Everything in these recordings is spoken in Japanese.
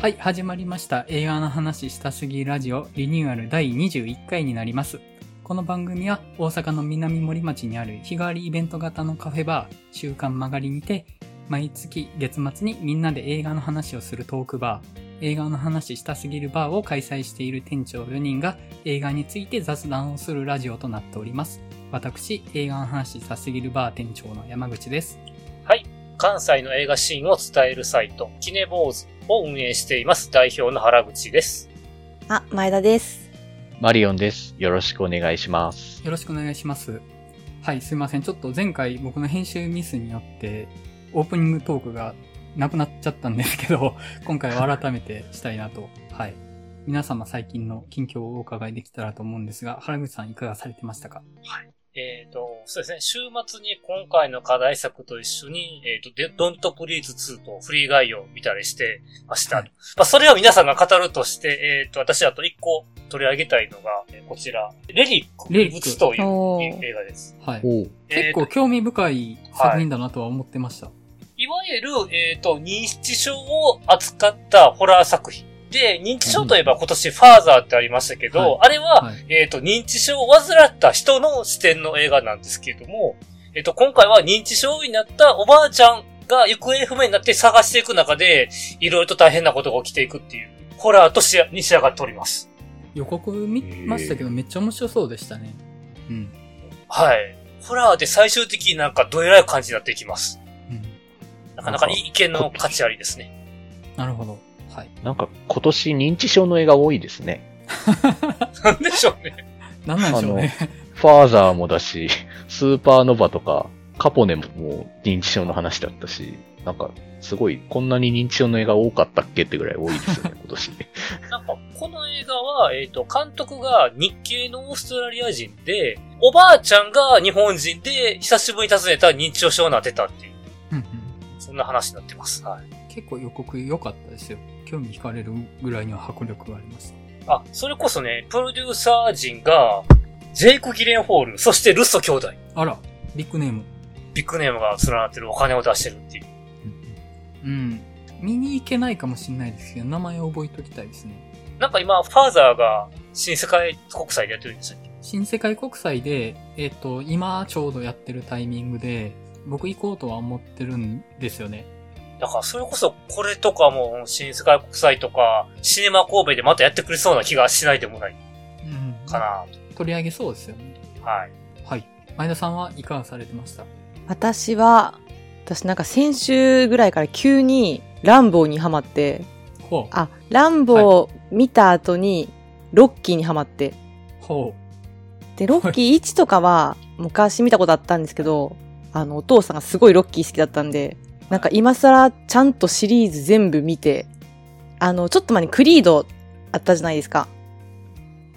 はい、始まりました。映画の話したすぎラジオリニューアル第21回になります。この番組は大阪の南森町にある日替わりイベント型のカフェバー、週刊曲がりにて、毎月月末にみんなで映画の話をするトークバー、映画の話したすぎるバーを開催している店長4人が映画について雑談をするラジオとなっております。私、映画の話したすぎるバー店長の山口です。はい。関西の映画シーンを伝えるサイト、キネボーズを運営しています。代表の原口です。あ、前田です。マリオンです。よろしくお願いします。よろしくお願いします。はい、すいません。ちょっと前回僕の編集ミスによって、オープニングトークがなくなっちゃったんですけど、今回は改めてしたいなと。はい。皆様最近の近況をお伺いできたらと思うんですが、原口さんいかがされてましたか？えっ、と、そうですね、週末に今回の課題作と一緒に、えっ、と、でドントプリーズ2とフリー概要を見たりしてました。はいまあ、それを皆さんが語るとして、えっ、と、私あと一個取り上げたいのが、えーこちら、レリック、レリック異物という映画です。はい。おう結構興味深い作品だなとは思ってました。いわゆる、えっ、と、認知症を扱ったホラー作品。で、認知症といえば今年ファーザーってありましたけど、はいあれは、はい。えっ、と、認知症を患った人の視点の映画なんですけれども、えっ、と、今回は認知症になったおばあちゃんが行方不明になって探していく中で、いろいろと大変なことが起きていくっていう、ホラーとしやに仕上がっております。予告見ましたけど、めっちゃ面白そうでしたね。うん。はい。ホラーで最終的になんかどえらい感じになっていきます。うん。なかなかいい意見の価値ありですね。なるほど。はい。なんか今年認知症の映画多いですね。なんでしょうね。なんなんでしょうね。ファーザーもだし、スーパーノヴァとか、カポネももう認知症の話だったし、なんかすごい、こんなに認知症の映画多かったっけってぐらい多いですよね、今年。なんか、この映画は、えっ、と、監督が日系のオーストラリア人で、おばあちゃんが日本人で、久しぶりに訪ねた認知症症になってたっていう、うんうんそんな話になってます。はい。結構予告良かったですよ。興味惹かれるぐらいには迫力がありました。あ、それこそね、プロデューサー陣が、ジェイク・ギレンホール、そしてルッソ兄弟、あら、ビッグネーム。ビッグネームが連なってるお金を出してるっていう。うん。見に行けないかもしれないですけど、名前を覚えときたいですね。なんか今、ファーザーが新世界国際でやってるんですよ。新世界国際で、えっ、と、今ちょうどやってるタイミングで、僕行こうとは思ってるんですよね。だから、それこそ、これとかも、新世界国際とか、シネマ神戸でまたやってくれそうな気がしないでもないうん。かな取り上げそうですよね。と。はい。はい。前田さんはいかがされてました？私は、私なんか先週ぐらいから急にランボーにハマって、ほう。あ、ランボー見た後にロッキーにハマって、ほで、ロッキー1とかは昔見たことあったんですけど、あの、お父さんがすごいロッキー好きだったんで、なんか今更ちゃんとシリーズ全部見て、あの、ちょっと前にクリードあったじゃないですか。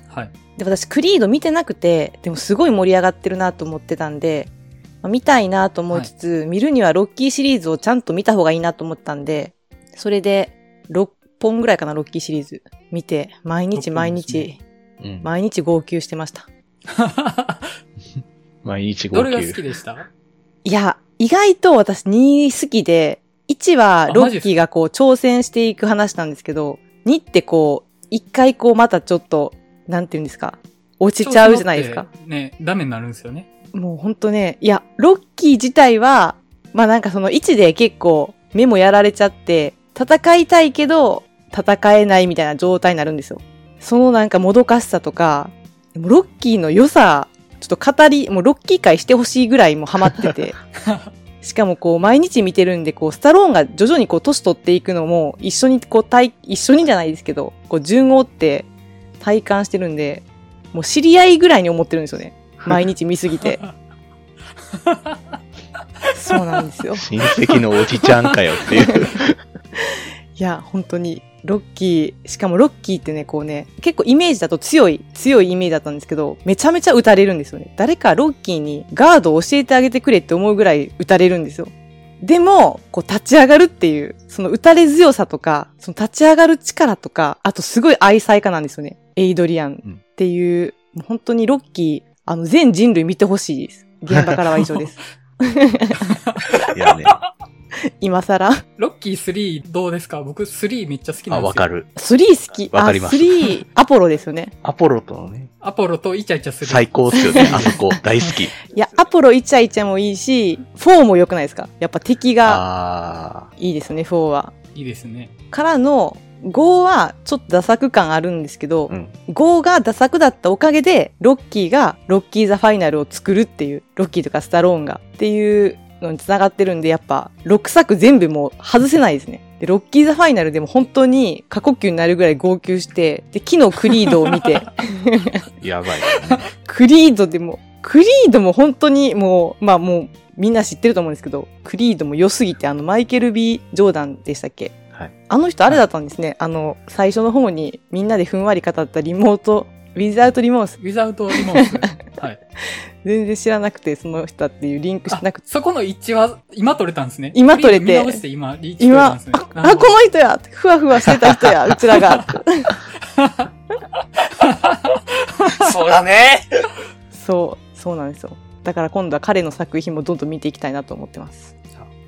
う。はい。で、私、クリード見てなくて、でもすごい盛り上がってるなと思ってたんで、まあ見たいなと思いつつ、見るにはロッキーシリーズをちゃんと見た方がいいなと思ったんで、それで、6本ぐらいかな、ロッキーシリーズ。見て、毎日6毎日、うん。毎日号泣してました。毎日号どれが好泣。きでした？いや、意外と私2好きで、1はロッキーがこう挑戦していく話なんですけど、2ってこう、一回こうまたちょっと、なんていうんですか、落ちちゃうじゃないですか？ね、ダメになるんですよね。もうほんとね、いや、ロッキー自体は、まあなんかその位置で結構目もやられちゃって、戦いたいけど、戦えないみたいな状態になるんですよ。そのなんかもどかしさとか、ロッキーの良さ、ちょっと語り、もうロッキー会してほしいぐらいもうハマってて。しかもこう毎日見てるんで、こうスタローンが徐々にこう年取っていくのも一緒にこう体、一緒にじゃないですけど、こう順を追って体感してるんで、もう知り合いぐらいに思ってるんですよね。毎日見すぎて。そうなんですよ。親戚のおじちゃんかよっていう。いや、本当に、ロッキー、しかもロッキーってね、こうね、結構イメージだと強い、強いイメージだったんですけど、めちゃめちゃ撃たれるんですよね。誰かロッキーにガードを教えてあげてくれって思うぐらい撃たれるんですよ。でも、こう立ち上がるっていう、その撃たれ強さとか、その立ち上がる力とか、あとすごい愛妻家なんですよね。エイドリアンっていう、もう本当にロッキー、あの、全人類見てほしいです。現場からは以上です。いやね、今更。ロッキー3どうですか？僕3めっちゃ好きなあ、んですよ。わか。る。3好き。わかりますあ、3、アポロですよね。アポロとのね、アポロとイチャイチャする。最高っすよね、あそこ。大好き。いや、アポロイチャイチャもいいし、4も良くないですか？やっぱ敵があいいですね、4は。いいですね。からの、5はちょっとダ作感あるんですけど、ー。うん。5がダ作だったおかげで、ロッキーがロッキーザファイナルを作るっていう、ロッキーとかスタローンがっていうのに繋がってるんで、やっぱ6作全部もう外せないですね。で、ロッキーザファイナルでも本当に過呼吸になるぐらい号泣して、で、昨日クリードを見て、やばいよね。クリードでも、クリードも本当にもう、まあもうみんな知ってると思うんですけど、クリードも良すぎて、あのマイケル・ B・ ジョーダンでしたっけ？はい。あの人あれだったんですね。あの、最初の方にみんなでふんわり語ったリモート、ウィザートリモース。ウィザウトリモース。はい。全然知らなくて、その人だっていうリンクしてなくて。そこの一致は今取れたんですね。今取れて見直して今、リーチ取れたん今ですね。、あ、あこの人やふわふわしてた人や うちらが。そうだね。そう、そうなんですよ。だから今度は彼の作品もどんどん見ていきたいなと思ってます。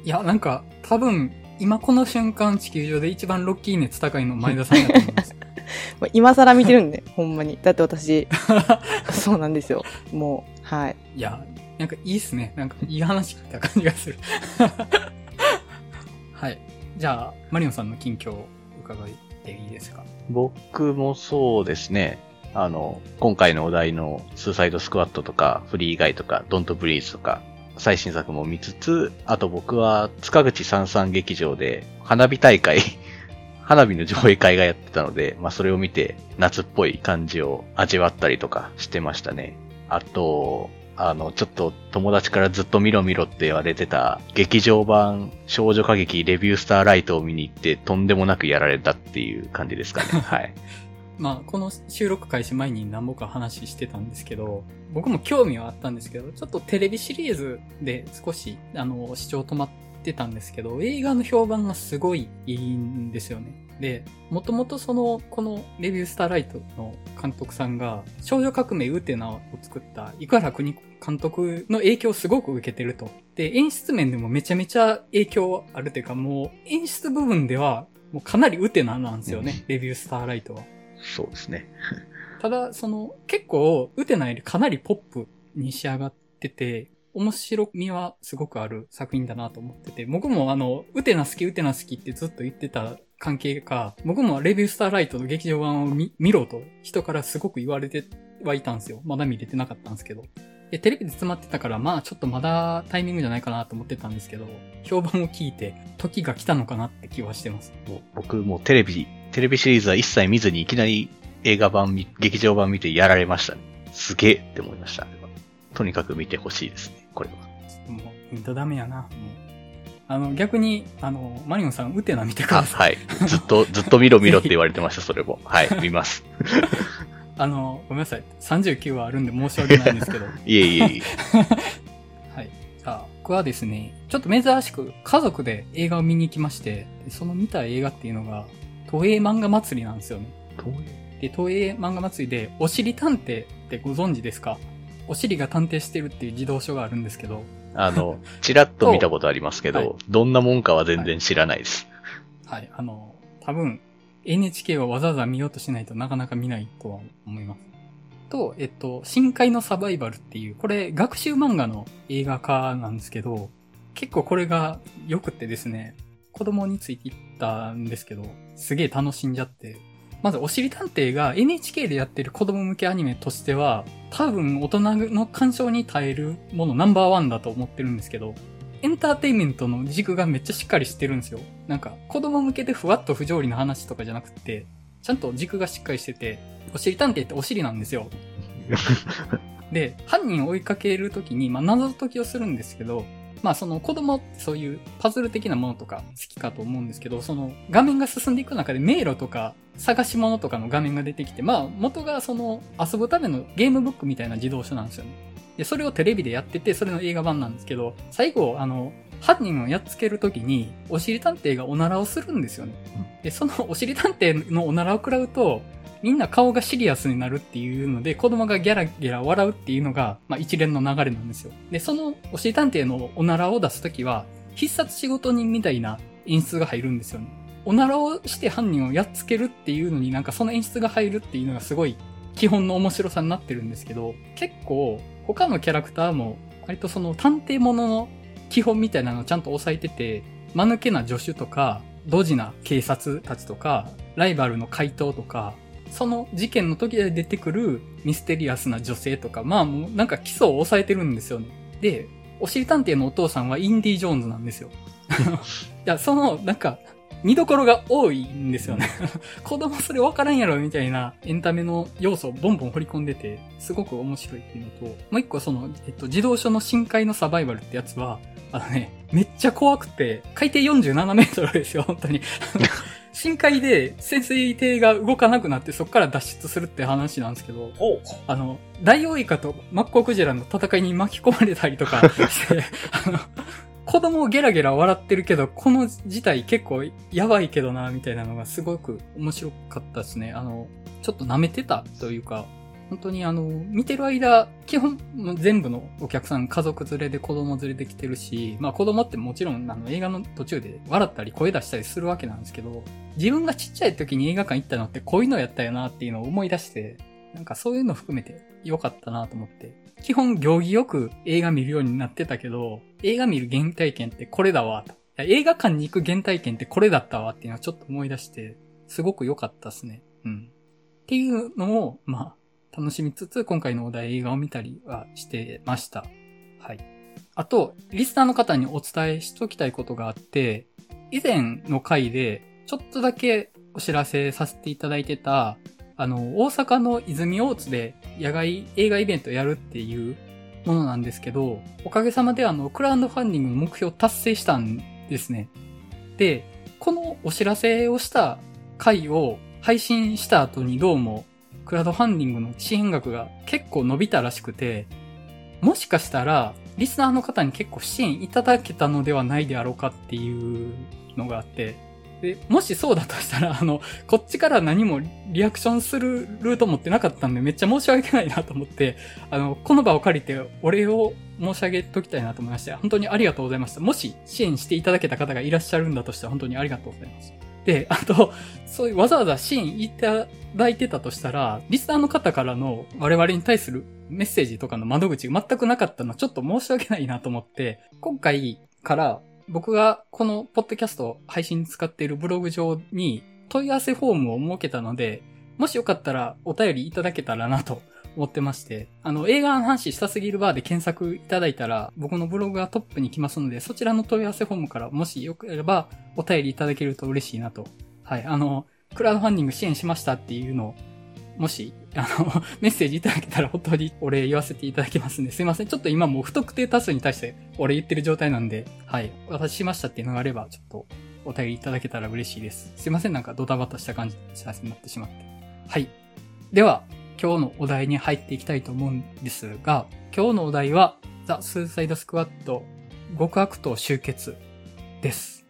いや、なんか、多分、今この瞬間地球上で一番ロッキー熱高いの前田さんだと思います。まあ今更見てるんで、ほんまに。だって私、そうなんですよ。もう、はい。いや、なんかいいっすね。なんかいい話聞いた感じがする。はい。じゃあ、マリオンさんの近況を伺っていいですか？僕もそうですね。あの、今回のお題のスーサイドスクワットとか、フリーガイとか、ドントブリーズとか、最新作も見つつ、あと僕は塚口三三劇場で花火大会、花火の上映会がやってたので、まあそれを見て夏っぽい感じを味わったりとかしてましたね。あと、あの、ちょっと友達からずっと見ろ見ろって言われてた劇場版少女歌劇レビュースターライトを見に行ってとんでもなくやられたっていう感じですかね。はい。まあ、この収録開始前に何本か話してたんですけど、僕も興味はあったんですけど、ちょっとテレビシリーズで少し、あの、視聴止まってたんですけど、映画の評判がすごいいいんですよね。で、もともとその、このレビュースターライトの監督さんが、少女革命ウテナを作った、生原邦子監督の影響をすごく受けてると。で、演出面でもめちゃめちゃ影響あるというか、もう演出部分では、もうかなりウテナなんですよね、レビュースターライトは。そうですね。ただ、その、結構、ウテナよりかなりポップに仕上がってて、面白みはすごくある作品だなと思ってて、僕もあの、ウテナ好き、ウテナ好きってずっと言ってた関係か、僕もレビュースターライトの劇場版を見見ろと人からすごく言われてはいたんですよ。まだ見れてなかったんですけど。で、テレビで詰まってたから、まあちょっとまだタイミングじゃないかなと思ってたんですけど、評判を聞いて、時が来たのかなって気はしてます。もう僕もうテレビ、テレビシリーズは一切見ずにいきなり映画版見、劇場版見てやられましたね。すげえって思いました。とにかく見てほしいですね、これは。もう、ヒントダメやな。もうあの、逆に、あの、マリオンさん、ウテナ見てくあ、ださい。はい。ずっと、ずっと見ろ見ろって言われてました、それも。はい、見ます。あの、ごめんなさい。39はあるんで申し訳ないんですけど。いえいえいえ。はい。じゃあ、僕はですね、ちょっと珍しく家族で映画を見に行きまして、でその見た映画っていうのが、東映漫画祭りなんですよね。で、東映漫画祭りで、おしり探偵ってご存知ですか？お尻が探偵してるっていう児童書があるんですけど、あの、ちらっと見たことありますけど、はいどんなもんかは全然知らないです。はい、あの、多分、NHK はわざわざ見ようとしないとなかなか見ないとは思います。と、えっと、深海のサバイバルっていう、これ学習漫画の映画化なんですけど、結構これが良くてですね、子供についていったんですけど、すげえ楽しんじゃって、まず、おしり探偵が NHK でやってる子供向けアニメとしては、多分大人の鑑賞に耐えるものナンバーワンだと思ってるんですけど、エンターテインメントの軸がめっちゃしっかりしてるんですよ。なんか、子供向けでふわっと不条理な話とかじゃなくて、ちゃんと軸がしっかりしてて、おしり探偵ってお尻なんですよ。で、犯人を追いかけるときに、まあ、謎解きをするんですけど、まあその子供ってそういうパズル的なものとか好きかと思うんですけど、その画面が進んでいく中で迷路とか探し物とかの画面が出てきて、まあ元がその遊ぶためのゲームブックみたいな自動書なんですよね。で、それをテレビでやってて、それの映画版なんですけど、最後、あの、犯人をやっつけるときに、おしり探偵がおならをするんですよね。で、そのおしり探偵のおならを食らうと、みんな顔がシリアスになるっていうので、子供がギャラギャラ笑うっていうのが、まあ一連の流れなんですよ。で、そのおしり探偵のおならを出すときは、必殺仕事人みたいな演出が入るんですよね。おならをして犯人をやっつけるっていうのになんかその演出が入るっていうのがすごい基本の面白さになってるんですけど、結構他のキャラクターも割とその探偵ものの基本みたいなのをちゃんと押さえてて、間抜けな助手とか、ドジな警察たちとか、ライバルの怪盗とか、その事件の時で出てくるミステリアスな女性とか、まあもうなんか基礎を抑えてるんですよね。で、おしり探偵のお父さんはインディ・ジョーンズなんですよ。いや、その、なんか、見どころが多いんですよね。子供それ分からんやろみたいなエンタメの要素をボンボン掘り込んでて、すごく面白いっていうのと、もう一個その、えっと、自動書の深海のサバイバルってやつは、あのね、めっちゃ怖くて、海底47メートルですよ、本当に。深海で潜水艇が動かなくなってそこから脱出するって話なんですけど。あの、ダイオウイカとマッコウクジラの戦いに巻き込まれたりとか して、あの、子供ゲラゲラ笑ってるけど、この事態結構やばいけどな、みたいなのがすごく面白かったですね。あの、ちょっと舐めてたというか、本当にあの、見てる間、基本全部のお客さん家族連れで子供連れで来てるし、まあ子供ってもちろんあの映画の途中で笑ったり声出したりするわけなんですけど、自分がちっちゃい時に映画館行ったのってこういうのやったよなっていうのを思い出して、なんかそういうの含めて良かったなと思って。基本行儀よく映画見るようになってたけど、映画見る原体験ってこれだわと。映画館に行く原体験ってこれだったわっていうのをちょっと思い出して、すごく良かったですね。うん。っていうのを、まあ、楽しみつつ、今回のお題映画を見たりはしてました。はい。あと、リスナーの方にお伝えしときたいことがあって、以前の回で、ちょっとだけお知らせさせていただいてた、あの、大阪の泉大津で野外映画イベントやるっていうものなんですけど、おかげさまであの、クラウドファンディングの目標達成したんですね。で、このお知らせをした回を配信した後にどうも、クラウドファンディングの支援額が結構伸びたらしくて、もしかしたら、リスナーの方に結構支援いただけたのではないであろうかっていうのがあって、で、もしそうだとしたら、あの、こっちから何もリアクションするルート持ってなかったんで、めっちゃ申し訳ないなと思って、あの、この場を借りてお礼を申し上げときたいなと思いまして、本当にありがとうございました。もし支援していただけた方がいらっしゃるんだとしたら、本当にありがとうございます。で、あと、そういうわざわざ支援いただいてたとしたら、リスナーの方からの我々に対するメッセージとかの窓口が全くなかったのはちょっと申し訳ないなと思って、今回から僕がこのポッドキャストを配信に使っているブログ上に問い合わせフォームを設けたので、もしよかったらお便りいただけたらなと思ってまして、あの、映画の話したすぎるバーで検索いただいたら、僕のブログがトップに来ますので、そちらの問い合わせフォームからもしよければお便りいただけると嬉しいなと。はい、あの、クラウドファンディング支援しましたっていうのを、もし、あの、メッセージいただけたら本当に お礼言わせていただきますんで、すいません。ちょっと今もう不特定多数に対してお礼言ってる状態なんで、はい。私しましたっていうのがあれば、ちょっとお便りいただけたら嬉しいです。すいません。なんかドタバタした感じになってしまって。はい。では、今日のお題に入っていきたいと思うんですが、今日のお題は、ザ・スーサイド・スクワット極悪党集結です。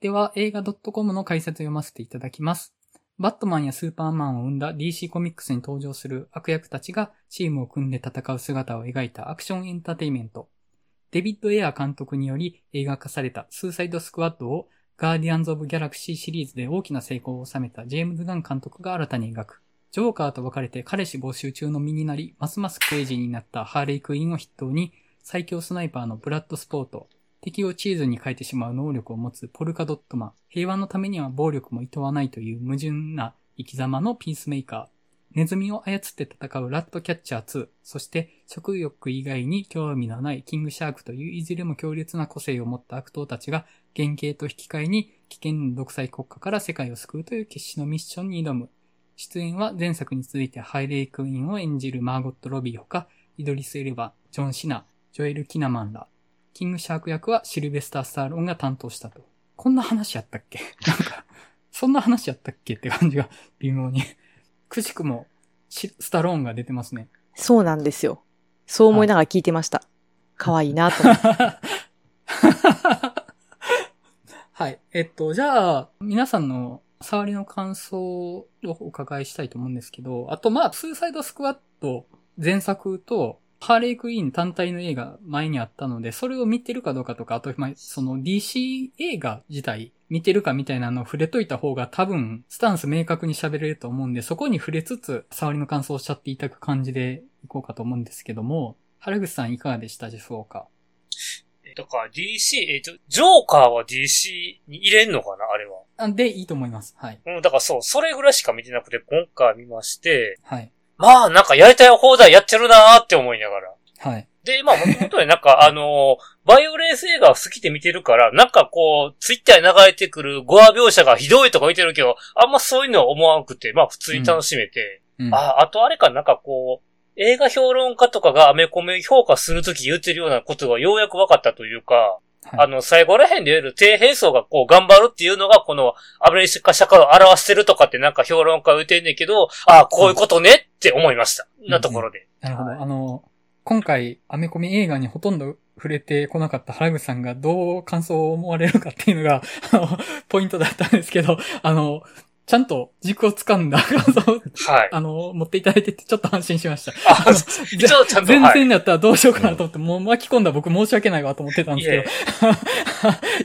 では、映画 .com の解説を読ませていただきます。バットマンやスーパーマンを生んだ DC コミックスに登場する悪役たちがチームを組んで戦う姿を描いたアクションエンターテイメント。デビッド・エア監督により映画化されたスーサイド・スクワッドをガーディアンズ・オブ・ギャラクシーシリーズで大きな成功を収めたジェームズ・ガン監督が新たに描く。ジョーカーと別れて彼氏募集中の身になり、ますますクレイジーになったハーレイ・クイーンを筆頭に、最強スナイパーのブラッド・スポート、敵をチーズに変えてしまう能力を持つポルカドットマン、平和のためには暴力も厭わないという矛盾な生き様のピースメーカー、ネズミを操って戦うラットキャッチャー2、そして食欲以外に興味のないキングシャークといういずれも強烈な個性を持った悪党たちが原型と引き換えに危険独裁国家から世界を救うという決死のミッションに挑む。出演は前作に続いてハイレイクイーンを演じるマーゴット・ロビーほか、イドリス・エルバ、ジョン・シナ、ジョエル・キナマンら、キングシャーク役はシルベスター・スターローンが担当したと。こんな話やったっけ？なんか、そんな話やったっけって感じが 微妙に。くしくもシスタローンが出てますね。そうなんですよ。そう思いながら聞いてました。可愛いなと思って。はい。えっと、じゃあ、皆さんの触りの感想をお伺いしたいと思うんですけど、あと、まあ、スーサイドスクワット前作と、ハーレークイーン単体の映画前にあったので、それを見てるかどうかとか、あと、まあ、その DC 映画自体見てるかみたいなのを触れといた方が多分、スタンス明確に喋れると思うんで、そこに触れつつ、触りの感想をおっしゃっていただく感じでいこうかと思うんですけども、原口さんいかがでしたでしょうか？えだから DC、えっと、ジョーカーは DC に入れんのかなあれは？あで、いいと思います。はい。うん、だからそう、それぐらいしか見てなくて、今回見まして、はい。まあ、なんかやりたい放題やってるなーって思いながら。はい。で、まあ、本当になんか、あのーバイオレンス映画を好きで見てるから、なんかこう、ツイッターに流れてくるゴア描写がひどいとか見てるけど、あんまそういうのは思わなくて、まあ普通に楽しめて。うん、あ、あとあれか、なんかこう、映画評論家とかがアメコミ評価するとき言ってるようなことがようやく分かったというか、はいあの、最後ら辺で言える低変層がこう頑張るっていうのが、このアメリカ社会を表してるとかってなんか評論家は言ってんねんけど、ああ、こういうことねって思いました。んなところで。なるほど。はいあの、今回、アメコミ映画にほとんど触れてこなかった原口さんがどう感想を思われるかっていうのが、あの、ポイントだったんですけど、あの、ちゃんと軸を掴んだ感想を、はい。あの、持っていただいててちょっと安心しました。ああの一応ちゃんと、全はい。然だったらどうしようかなと思って、もう巻き込んだ僕申し訳ないわと思ってたんですけどい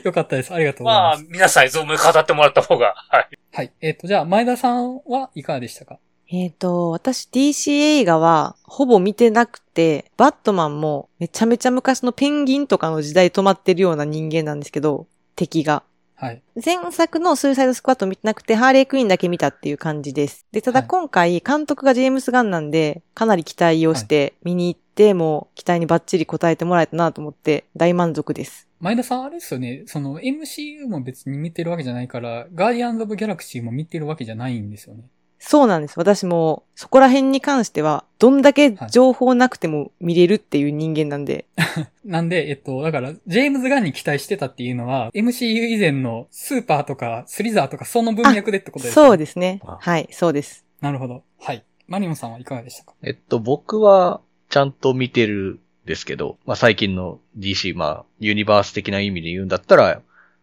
え、よかったです。ありがとうございまあます。、皆さんに存分に語ってもらった方が、はい。はい。えっ、と、じゃあ、前田さんはいかがでしたか？えっ、と、私 DC 映画はほぼ見てなくて、バットマンもめちゃめちゃ昔のペンギンとかの時代止まってるような人間なんですけど、敵が。はい。前作のスーサイドスクワット見てなくて、ハーレークイーンだけ見たっていう感じです。で、ただはい今回、監督がジェームス・ガンなんで、かなり期待をして見に行って、もう期待にバッチリ応えてもらえたなと思って、大満足です。前田さんあれですよね、その MCU も別に見てるわけじゃないから、ガーディアンズ・オブ・ギャラクシーも見てるわけじゃないんですよね。そうなんです。私も、そこら辺に関しては、どんだけ情報なくても見れるっていう人間なんで、なんで、えっと、だから、ジェームズ・ガンに期待してたっていうのは、MCU 以前のスーパーとかスリザーとかその文脈でってことですね？そうですねあ。はい、そうです。なるほど。はい。マリモンさんはいかがでしたか？えっと、僕は、ちゃんと見てるんですけど、まあ、最近の DC、まあ、ユニバース的な意味で言うんだったら、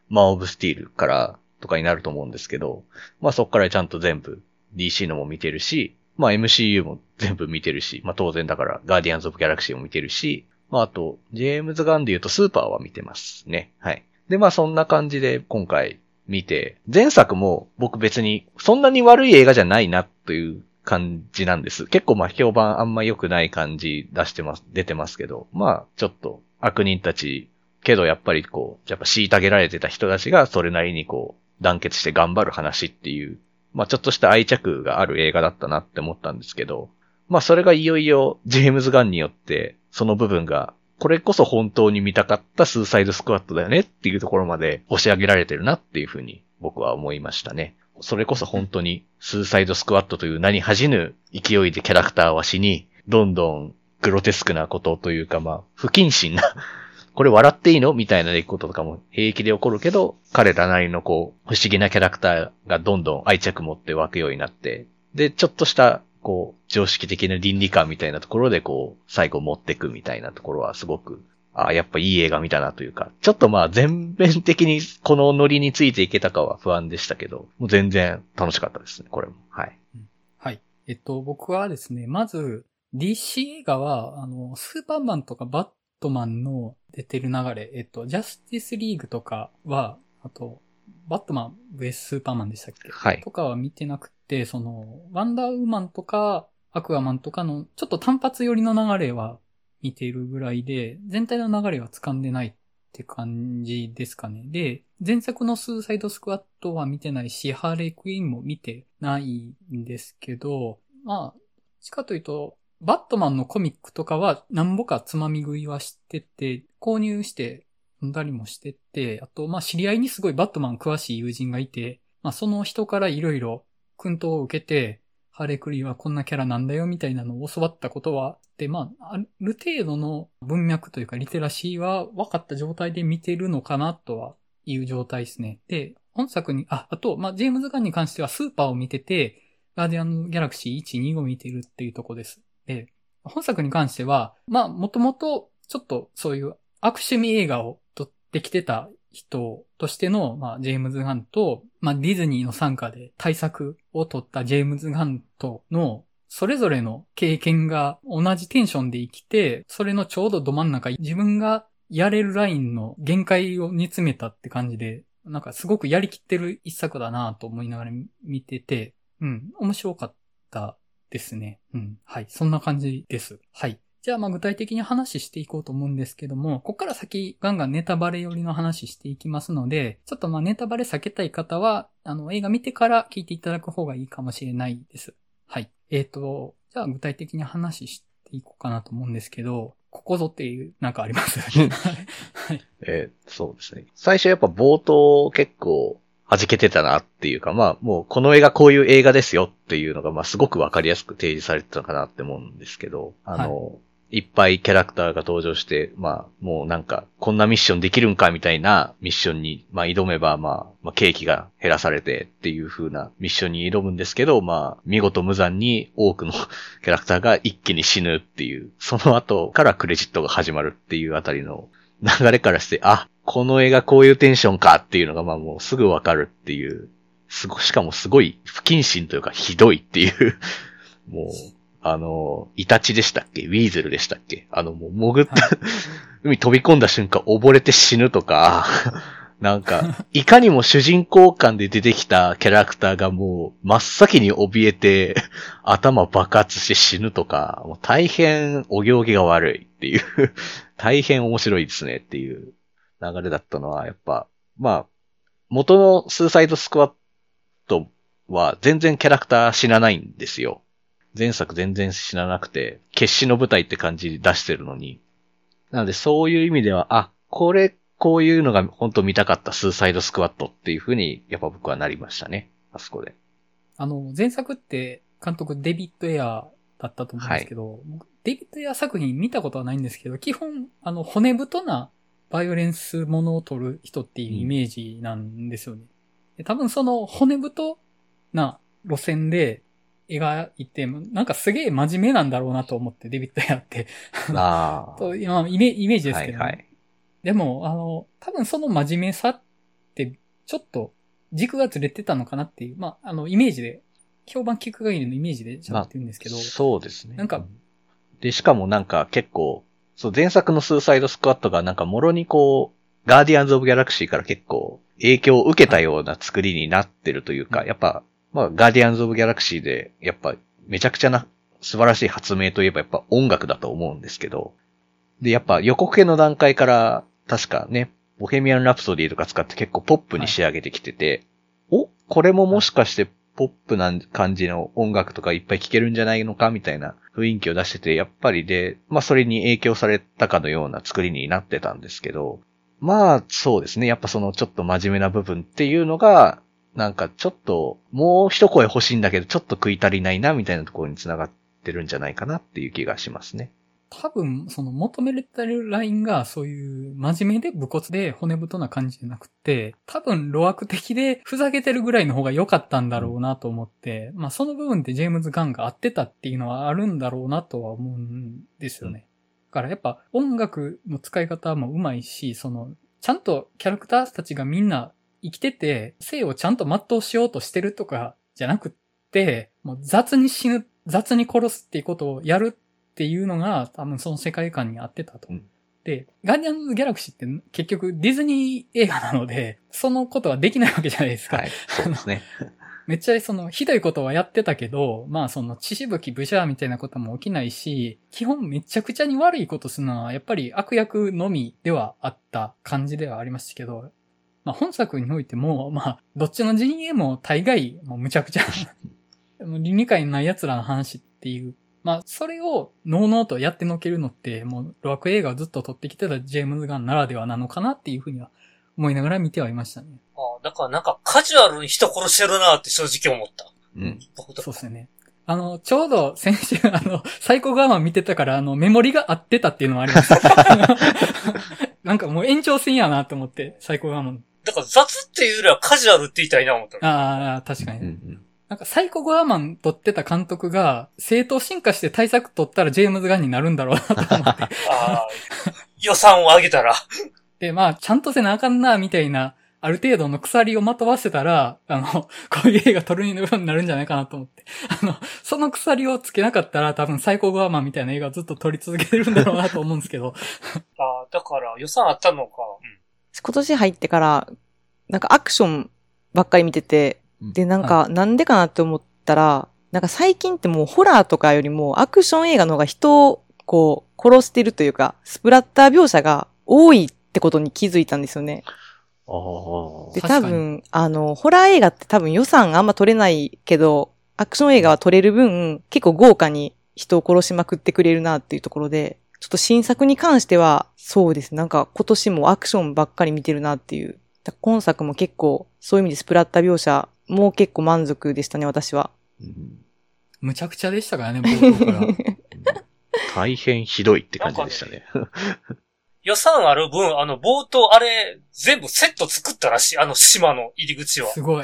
マン・オブ・スティールからとかになると思うんですけど、まあ、そこからちゃんと全部 DC のも見てるし、まあ、MCU も全部見てるし、まあ、当然だから、ガーディアンズ・オブ・ギャラクシーも見てるし、まあ、あと、ジェームズ・ガンで言うとスーパーは見てますね。はい。で、まあ、そんな感じで今回見て、前作も僕別にそんなに悪い映画じゃないなという感じなんです。結構まあ評判あんま良くない感じ出してます、出てますけど、まあちょっと悪人たち、けどやっぱりこう、やっぱ虐げられてた人たちがそれなりにこう、団結して頑張る話っていう、まあちょっとした愛着がある映画だったなって思ったんですけど、まあそれがいよいよジェームズ・ガンによって、その部分が、これこそ本当に見たかったスーサイドスクワットだよねっていうところまで押し上げられてるなっていうふうに僕は思いましたね。それこそ本当にスーサイドスクワットという名に恥じぬ勢いでキャラクターは死に、どんどんグロテスクなことというかまあ、不謹慎な、これ笑っていいのみたいな出来事とかも平気で起こるけど、彼らなりのこう、不思議なキャラクターがどんどん愛着持って湧くようになって、で、ちょっとした、こう、常識的な倫理観みたいなところでこう、最後持ってくみたいなところはすごく、ああ、やっぱいい映画見たなというか、ちょっとまあ全面的にこのノリについていけたかは不安でしたけど、もう全然楽しかったですね、これも。はい。はい。えっと、僕はですね、まず、DC 映画は、あの、スーパーマンとかバットマンの出てる流れ、えっと、ジャスティスリーグとかは、あと、バットマン VS スーパーマンでしたっけ？はい。とかは見てなくて、その、ワンダーウーマンとか、アクアマンとかの、ちょっと単発寄りの流れは見ているぐらいで、全体の流れは掴んでないって感じですかね。で、前作のスーサイドスクワットは見てないし、ハーレークイーンも見てないんですけど、まあ、しかというと、バットマンのコミックとかは何ぼかつまみ食いはしてて、購入して読んだりもしてて、あと、まあ知り合いにすごいバットマン詳しい友人がいて、まあその人からいろいろ訓導を受けて、ハーレクリーはこんなキャラなんだよみたいなのを教わったことはあって、まあ、ある程度の文脈というかリテラシーは分かった状態で見てるのかなとはいう状態ですね。で、本作に、あ、あと、まあ、ジェームズ・ガンに関してはスーパーを見てて、ガーディアン・ギャラクシー1、2を見てるっていうとこです。で、本作に関しては、まあ、もともとちょっとそういう悪趣味映画を撮ってきてた人としての、まあ、ジェームズ・ガンと、まあ、ディズニーの参加で対策を取ったジェームズ・ガンとの、それぞれの経験が同じテンションで生きて、それのちょうどど真ん中、自分がやれるラインの限界を煮詰めたって感じで、なんかすごくやりきってる一作だなと思いながら見てて、うん、面白かったですね。うん、はい、そんな感じです。はい。じゃあ、まあ具体的に話していこうと思うんですけども、ここから先ガンガンネタバレ寄りの話していきますので、ちょっとまあネタバレ避けたい方は、あの映画見てから聞いていただく方がいいかもしれないです。はい。えっ、と、じゃあ具体的に話していこうかなと思うんですけど、ここぞっていう、なんかありますはい。はい。えーそうですね。最初やっぱ冒頭結構弾けてたなっていうか、まあもうこの映画こういう映画ですよっていうのがまあすごくわかりやすく提示されてたのかなって思うんですけど、あの、い、っぱいキャラクターが登場して、まあもうなんかこんなミッションできるんかみたいなミッションにまあ挑めばまあ、まあ、刑期が減らされてっていう風なミッションに挑むんですけど、まあ見事無残に多くの キャラクターが一気に死ぬっていう、その後からクレジットが始まるっていうあたりの流れからして、あ、この映画こういうテンションかっていうのがまあもうすぐわかるっていう、すご、しかもすごい不謹慎というかひどいっていう、もう、あの、イタチでしたっけ？ウィーゼルでしたっけ？あの、もう潜った、はい。海飛び込んだ瞬間溺れて死ぬとか、なんか、いかにも主人公感で出てきたキャラクターがもう真っ先に怯えて頭爆発して死ぬとか、もう大変お行儀が悪いっていう、大変面白いですねっていう流れだったのは、やっぱ、まあ、元のスーサイドスクワットは全然キャラクター死なないんですよ。前作全然死ななくて、決死の舞台って感じ出してるのに。なのでそういう意味では、あ、これ、こういうのが本当見たかったスーサイドスクワットっていう風に、やっぱ僕はなりましたね。あそこで。あの、前作って監督デビッド・エアーだったと思うんですけど、僕デビッド・エアー作品見たことはないんですけど、基本、あの、骨太なバイオレンスものを撮る人っていうイメージなんですよね。で多分その骨太な路線で描いて、なんかすげえ真面目なんだろうなと思って、デビッド・エアーって。あ と今イメイメージあ。ですけど、はいはい。でも、あの、多分その真面目さって、ちょっと軸がずれてたのかなっていう、まあ、あの、イメージで、評判聞く限りのイメージで喋ってるんですけど、そうですね。なんか、で、しかもなんか結構、そう、前作のスーサイドスクワットがなんかもろにこう、ガーディアンズ・オブ・ギャラクシーから結構影響を受けたような作りになってるというか、はいやっぱ、まあ、ガーディアンズ・オブ・ギャラクシーで、やっぱ、めちゃくちゃな素晴らしい発明といえばやっぱ音楽だと思うんですけど、で、やっぱ予告編の段階から、確かね、ボヘミアン・ラプソディとか使って結構ポップに仕上げてきてて、おこれももしかしてポップな感じの音楽とかいっぱい聴けるんじゃないのかみたいな雰囲気を出してて、やっぱりで、まあそれに影響されたかのような作りになってたんですけど、まあそうですね。やっぱそのちょっと真面目な部分っていうのが、なんかちょっともう一声欲しいんだけど、ちょっと食い足りないなみたいなところに繋がってるんじゃないかなっていう気がしますね。多分、その求められてるラインが、そういう真面目で武骨で骨太な感じじゃなくて、多分、路悪的でふざけてるぐらいの方が良かったんだろうなと思って、まあその部分ってジェームズ・ガンが合ってたっていうのはあるんだろうなとは思うんですよね。だからやっぱ音楽の使い方も上手いし、その、ちゃんとキャラクターたちがみんな生きてて、生をちゃんと全うしようとしてるとかじゃなくって、もう雑に死ぬ、雑に殺すっていうことをやるっていうのが多分その世界観に合ってたと。うんで、ガーディアンズ・ギャラクシーって結局ディズニー映画なので、そのことはできないわけじゃないですか。はい。そうですね。めっちゃそのひどいことはやってたけど、まあその血しぶきブシャーみたいなことも起きないし、基本めちゃくちゃに悪いことするのはやっぱり悪役のみではあった感じではありましたけど、まあ本作においても、まあどっちの陣営も大概もうむちゃくちゃ 理に解のない奴らの話っていう、まあそれをノーノーとやってのけるのってもうロアク映画をずっと撮ってきてたジェームズ・ガンならではなのかなっていうふうには思いながら見てはいましたね。ああだからなんかカジュアルに人殺してるなって正直思った。うん。そうですよね。あの、ちょうど先週、あの、サイコガーマン見てたから、あの、メモリが合ってたっていうのもありました。なんかもう延長戦やなと思って、サイコガーマン。だから雑っていうよりはカジュアルって言いたいな思ったの。ああ、確かに。うんうん。なんかサイコゴアマン撮ってた監督が、正当進化して対策撮ったらジェームズ・ガンになるんだろうなと思って。ああ、予算を上げたら。で、まあ、ちゃんとせなあかんな、みたいな、ある程度の鎖をまとわせたら、あの、こういう映画撮るようになるんじゃないかなと思って。あの、その鎖をつけなかったら多分サイコゴアマンみたいな映画をずっと撮り続けてるんだろうなと思うんですけど。ああ、だから予算あったのか。今年入ってから、なんかアクションばっかり見てて、で、なんか、なんでかなって思ったら、なんか最近ってもうホラーとかよりもアクション映画の方が人をこう殺してるというか、スプラッター描写が多いってことに気づいたんですよね。で、多分、あの、ホラー映画って多分予算あんま取れないけど、アクション映画は取れる分、結構豪華に人を殺しまくってくれるなっていうところで、ちょっと新作に関しては、そうです。なんか今年もアクションばっかり見てるなっていう。だ今作も結構、そういう意味でスプラッター描写、もう結構満足でしたね、私は。うんむちゃくちゃでしたからね、冒頭から。大変ひどいって感じでしたね。予算ある分、あの、冒頭あれ、全部セット作ったらしい。あの島の入り口は。すごい。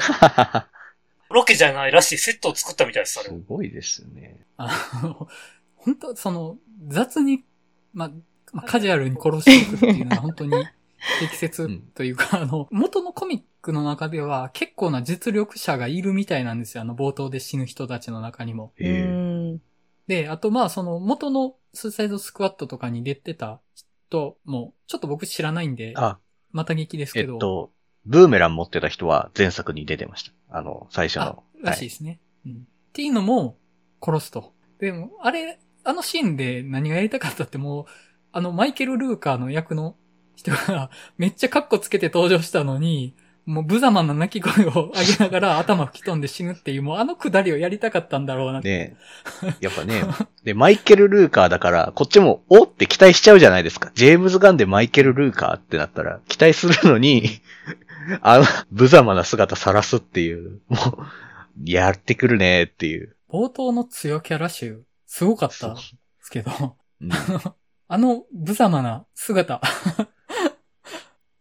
ロケじゃないらしい。セットを作ったみたいです、あれす。ごいですね。あの、本当その、雑に、ま、まカジュアルに殺していくっていうのは本当に適切というか、あの、元のコミックの中では結構な実力者がいるみたいなんですよ。あの、冒頭で死ぬ人たちの中にも。で、あとまあその元のスーサイドスクワットとかに出てた人も、ちょっと僕知らないんで、あ、また劇ですえけど。っと、ブーメラン持ってた人は前作に出てました。あの、最初あの。、らしいですね、うん。っていうのも殺すと。でも、あれ、あのシーンで何がやりたかったってもう、あのマイケル・ルーカーの役の人がめっちゃカッコつけて登場したのに、もう無様な泣き声を上げながら 頭吹き飛んで死ぬっていう、もうあのくだりをやりたかったんだろうなって。ねやっぱね。で、マイケル・ルーカーだから、こっちも、おって期待しちゃうじゃないですか。ジェームズ・ガンでマイケル・ルーカーってなったら、期待するのに、あの、無様な姿晒すっていう、もう、やってくるねっていう。冒頭の強キャラ集、すごかったんですけど、うん あの無様な姿。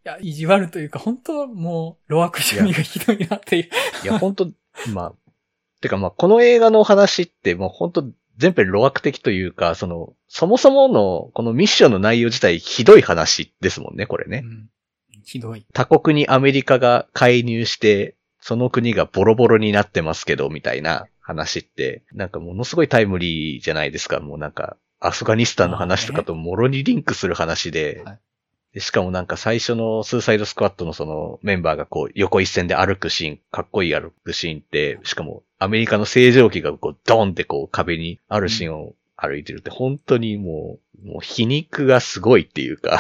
いや、意地悪というか、本当はもう、露悪趣味がひどいなっていう。いや、ほんと、まあ、てかまあ、この映画の話ってもうほんと全編露悪的というか、その、そもそものこのミッションの内容自体ひどい話ですもんね、これね。うんひどい。他国にアメリカが介入して、その国がボロボロになってますけど、みたいな話って、なんかものすごいタイムリーじゃないですか。もうなんか、アフガニスタンの話とかともろにリンクする話で、はいでしかもなんか最初のスーサイドスクワットのそのメンバーがこう横一線で歩くシーン、かっこいい歩くシーンって、しかもアメリカの正常期がこうドンってこう壁にあるシーンを歩いてるって、本当にもう、もう皮肉がすごいっていうか、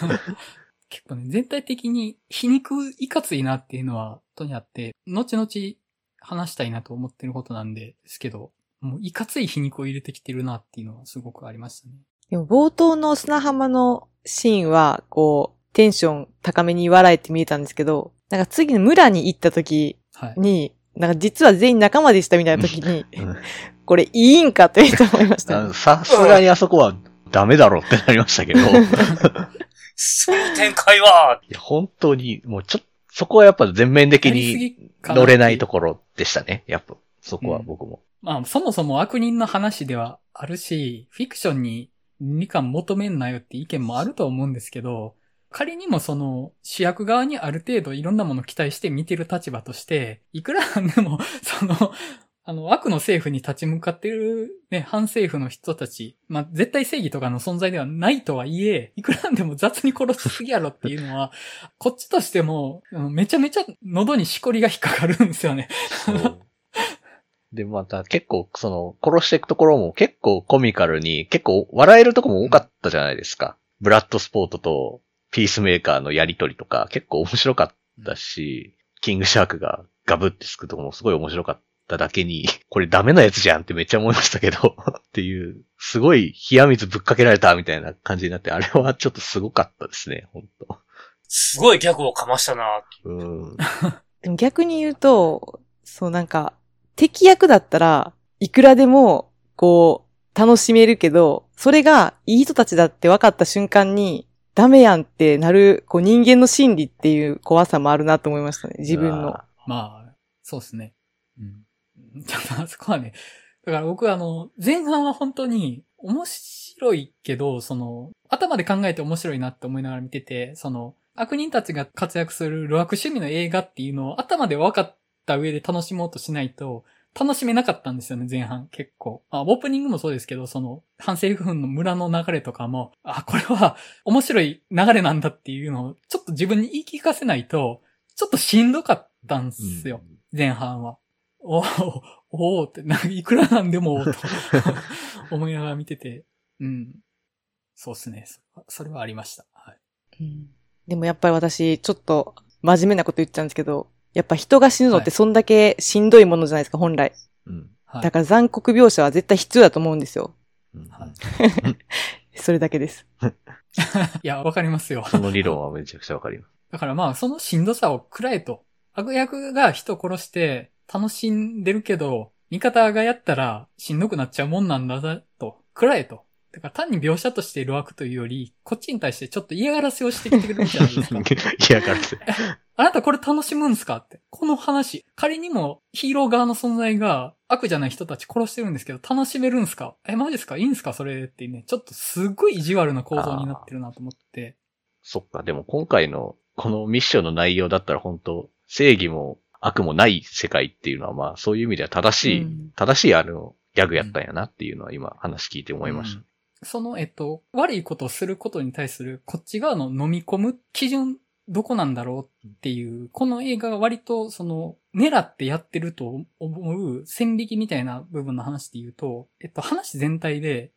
結構ね、全体的に皮肉いかついなっていうのは、本当にあって、後々話したいなと思ってることなんで、ですけど、もういかつい皮肉を入れてきてるなっていうのはすごくありましたね。でも冒頭の砂浜のシーンは、こう、テンション高めに笑えて見えたんですけど、なんか次の村に行った時はい。に、なんか実は全員仲間でしたみたいな時に うん、これいいんかって思いましたさすがにあそこはダメだろってなりましたけど、いその展開は、や本当に、もうちょっと、そこはやっぱ全面的に乗れないとこ。ころでしたね。やっぱ、そこは僕も。まあ、そもそも悪人の話ではあるし、フィクションに倫理観求めんなよって意見もあると思うんですけど、仮にもその主役側にある程度いろんなものを期待して見てる立場として、いくらでも、その、あの、悪の政府に立ち向かってるね、反政府の人たち、まあ、絶対正義とかの存在ではないとはいえ、いくらでも雑に殺しすぎやろっていうのは、こっちとしても、めちゃめちゃ喉にしこりが引っかかるんですよね。そうで、また結構、その、殺していくところも結構コミカルに、結構笑えるとこも多かったじゃないですか。ブラッドスポートとピースメーカーのやりとりとか結構面白かったし、キングシャークがガブってつくとこもすごい面白かっただけに、これダメなやつじゃんってめっちゃ思いましたけど、っていう、すごい冷や水ぶっかけられたみたいな感じになって、あれはちょっとすごかったですね、本当すごいギャグをかましたな。うん。でも逆に言うと、そうなんか、敵役だったらいくらでも、こう、楽しめるけど、それがいい人たちだって分かった瞬間に、ダメやんってなる、こう人間の心理っていう怖さもあるなと思いましたね。自分の。まあ、そうですね。うん。ちょっとあそこはね、だから僕はあの、前半は本当に面白いけど、その、頭で考えて面白いなって思いながら見てて、その、悪人たちが活躍する露悪趣味の映画っていうのを頭で分かった上で楽しもうとしないと、楽しめなかったんですよね、前半。結構。あ、オープニングもそうですけど、その、反セリフ分の村の流れとかも、あ、これは面白い流れなんだっていうのを、ちょっと自分に言い聞かせないと、ちょっとしんどかったんですよ、前半は。おー、おーって、なんかいくらなんでも、と 思いながら見てて、うん。そうですね。そそれはありました。はい。うんでもやっぱり私、ちょっと真面目なこと言っちゃうんですけど、やっぱ人が死ぬのってそんだけしんどいものじゃないですか、本来。うん。はい。だから残酷描写は絶対必要だと思うんですよ。うんはい それだけです。いや、わかりますよ。その理論はめちゃくちゃわかります。だからまあ、そのしんどさを食らえと。悪役が人を殺して楽しんでるけど、味方がやったらしんどくなっちゃうもんなんだぞと。食らえと。だから単に描写としている悪というより、こっちに対してちょっと嫌がらせをしてきてくれるじゃないですか。いや、からせ。あなたこれ楽しむんすか？って。この話。仮にもヒーロー側の存在が悪じゃない人たち殺してるんですけど、楽しめるんすか？え、マジですか？いいんすか？それってね、ちょっとすっごい意地悪な構造になってるなと思って。そっか、でも今回のこのミッションの内容だったら本当正義も悪もない世界っていうのはまあそういう意味では正しい、うん正しいあのギャグやったんやなっていうのは今話聞いて思いました。その、えっと、悪いことをすることに対するこっち側の飲み込む基準どこなんだろうっていう、この映画が割とその、狙ってやってると思う線引きみたいな部分の話で言うと、えっと、話全体で、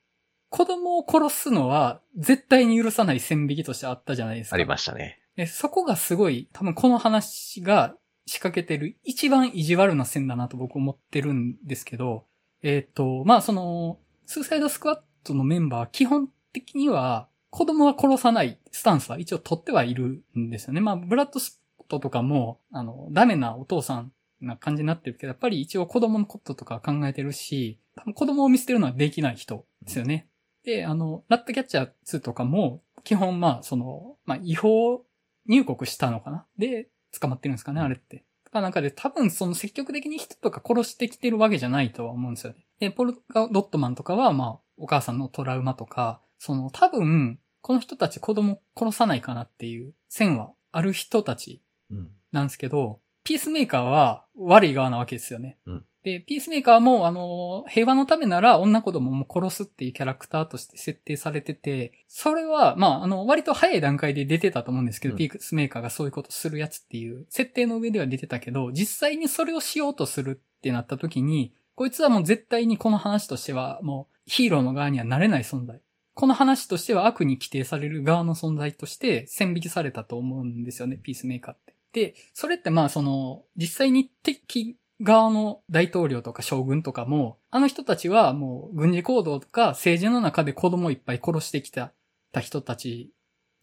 子供を殺すのは絶対に許さない線引きとしてあったじゃないですか。ありましたね。で、そこがすごい、多分この話が仕掛けてる一番意地悪な線だなと僕思ってるんですけど、えっ、と、まあその、スーサイドスクワットのメンバー基本的には子供は殺さないスタンスは一応取ってはいるんですよね。まあブラッドスポットとかも、あの、ダメなお父さんな感じになってるけど、やっぱり一応子供のこととか考えてるし、多分子供を見捨てるのはできない人ですよね。で、あの、ラットキャッチャー2とかも、基本まあ、その、まあ、違法入国したのかな？で、捕まってるんですかね、あれって。とかなんかで多分その積極的に人とか殺してきてるわけじゃないとは思うんですよね。で、ポルガ・ドットマンとかはまあ、お母さんのトラウマとか、その多分、この人たち子供殺さないかなっていう線はある人たちうん。なんですけど、ピースメーカーは悪い側なわけですよね。うんで、ピースメーカーも、あの、平和のためなら女子供も殺すっていうキャラクターとして設定されてて、それは、まあ、あの、割と早い段階で出てたと思うんですけど、うんピースメーカーがそういうことするやつっていう設定の上では出てたけど、実際にそれをしようとするってなった時に、こいつはもう絶対にこの話としては、もうヒーローの側にはなれない存在。この話としては悪に規定される側の存在として線引きされたと思うんですよね、ピースメーカーって。で、それってまあその、実際に敵側の大統領とか将軍とかも、あの人たちはもう軍事行動とか政治の中で子供をいっぱい殺してきたた人たち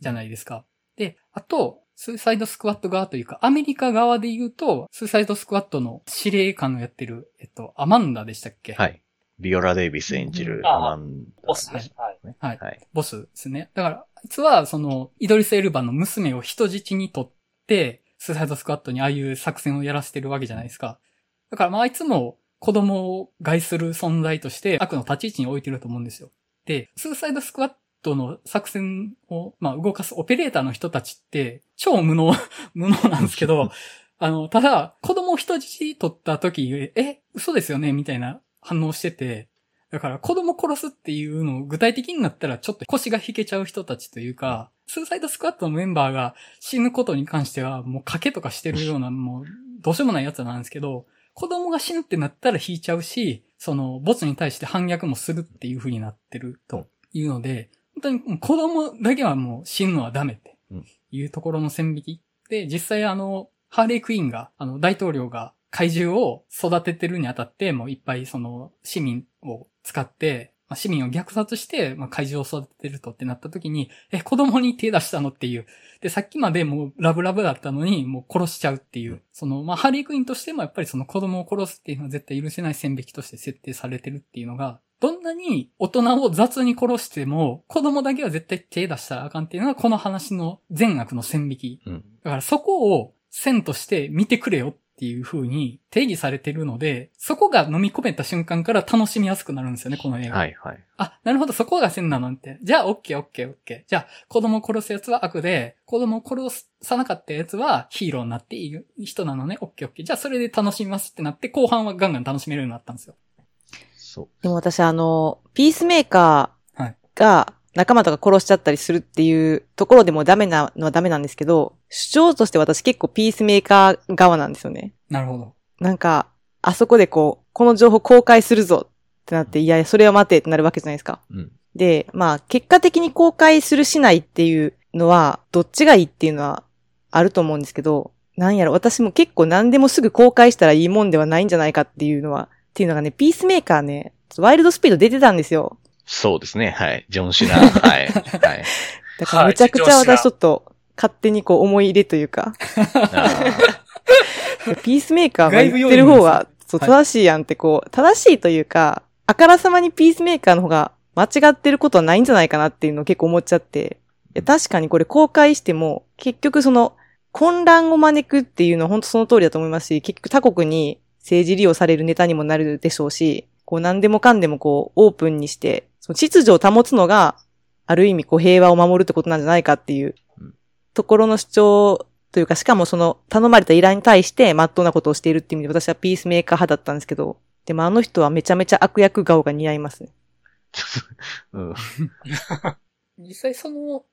じゃないですか。で、あと、スーサイドスクワット側というか、アメリカ側で言うと、スーサイドスクワットの司令官のやってる、えっと、アマンダでしたっけ？はい。ビオラ・デイビス演じるアマンダボスね。はい。はい。はい。ボスですね。だから、あいつは、その、イドリス・エルバの娘を人質にとって、スーサイドスクワットにああいう作戦をやらせてるわけじゃないですか。だから、まあ、あいつも子供を害する存在として悪の立ち位置に置いてると思うんですよ。で、スーサイドスクワットの作戦を、まあ、動かすオペレーターの人たちって、超無能、無能なんですけど、あの、ただ、子供を人質取った時、え、嘘ですよねみたいな反応してて、だから子供殺すっていうのを具体的になったらちょっと腰が引けちゃう人たちというか、スーサイドスクワットのメンバーが死ぬことに関してはもう賭けとかしてるようなもうどうしようもないやつなんですけど、子供が死ぬってなったら引いちゃうし、そのボツに対して反逆もするっていう風になってるというので、本当に子供だけはもう死ぬのはダメっていうところの線引き。で、実際あの、ハーレークイーンが、あの、大統領が怪獣を育ててるにあたって、もういっぱいその市民を使って、まあ市民を虐殺して、まあ、怪獣を育ててるとってなった時に、え、子供に手出したのっていう。で、さっきまでもうラブラブだったのに、もう殺しちゃうっていう。その、まあ、ハリークイーンとしてもやっぱりその子供を殺すっていうのは絶対許せない線引きとして設定されてるっていうのが、どんなに大人を雑に殺しても、子供だけは絶対手出したらあかんっていうのがこの話の善悪の線引きうん。だからそこを線として見てくれよっっていう風に定義されてるので、そこが飲み込めた瞬間から楽しみやすくなるんですよね、この映画。はいはい。あ、なるほど、そこが線なのって。じゃあ、オッケーオッケーオッケー。じゃあ、子供を殺すやつは悪で、子供を殺さなかったやつはヒーローになっていい人なのね、オッケーオッケー。じゃあ、それで楽しみますってなって、後半はガンガン楽しめるようになったんですよ。そう。でも私あの、ピースメーカはいーが仲間とか殺しちゃったりするっていうところでもダメなのはダメなんですけど、主張として私結構ピースメーカー側なんですよね。なるほど。なんか、あそこでこう、この情報公開するぞってなって、いや、それは待てってなるわけじゃないですか。うん。で、まあ、結果的に公開するしないっていうのは、どっちがいいっていうのはあると思うんですけど、なんやろ、私も結構何でもすぐ公開したらいいもんではないんじゃないかっていうのは、っていうのがね、ピースメーカーね、ワイルドスピード出てたんですよ。そうですね。はい。ジョン・シナ。はい。はい。だからめちゃくちゃ私ちょっと勝手にこう思い入れというか、あ ピースメーカーが言ってる方は、そう、はい正しいやんってこう、正しいというか、あからさまにピースメーカーの方が間違ってることはないんじゃないかなっていうのを結構思っちゃって、いや確かにこれ公開しても、結局その、混乱を招くっていうのは本当その通りだと思いますし、結局他国に政治利用されるネタにもなるでしょうし、こう何でもかんでもこうオープンにして、その秩序を保つのが、ある意味こう平和を守るってことなんじゃないかっていううんところの主張というか、しかもその頼まれた依頼に対して真っ当なことをしているっていう意味で私はピースメーカー派だったんですけど、でもあの人はめちゃめちゃ悪役顔が似合いますね。うん。実際その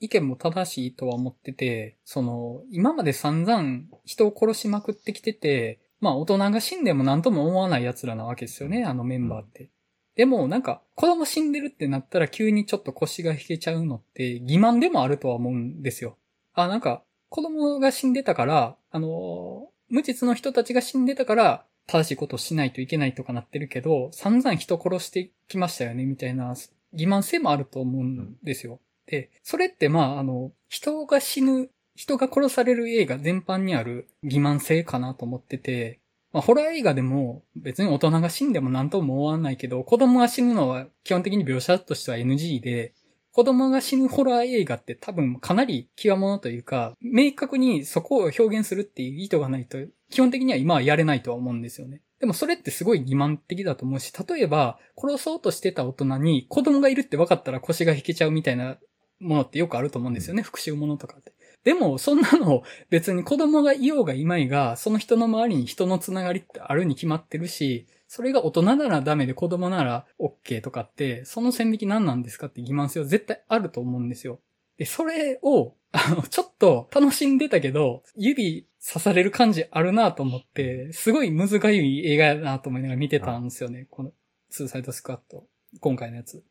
意見も正しいとは思ってて、その、今まで散々人を殺しまくってきてて、まあ大人が死んでも何とも思わない奴らなわけですよね、あのメンバーって。でもなんか子供死んでるってなったら急にちょっと腰が引けちゃうのって欺瞞でもあるとは思うんですよ。あ、なんか子供が死んでたから、あの、無実の人たちが死んでたから正しいことをしないといけないとかなってるけど、散々人殺してきましたよね、みたいな欺瞞性もあると思うんですよ。で、それってまあ、あの、人が死ぬ、人が殺される映画全般にある欺瞞性かなと思ってて、まあ、ホラー映画でも別に大人が死んでも何とも思わないけど、子供が死ぬのは基本的に描写としては NG で、子供が死ぬホラー映画って多分かなり極物というか、明確にそこを表現するっていう意図がないと、基本的には今はやれないとは思うんですよね。でもそれってすごい欺瞞的だと思うし、例えば殺そうとしてた大人に子供がいるって分かったら腰が引けちゃうみたいなものってよくあると思うんですよね、復讐ものとかって。でも、そんなの別に子供がいようがいまいが、その人の周りに人のつながりってあるに決まってるし、それが大人ならダメで子供なら OK とかって、その線引き何なんですかって欺瞞性は絶対あると思うんですよ。で、それを、あの、ちょっと楽しんでたけど、指刺される感じあるなと思って、すごいむずがゆい映画やなと思いながら見てたんですよね。この、スーサイドスクワット。今回のやつ。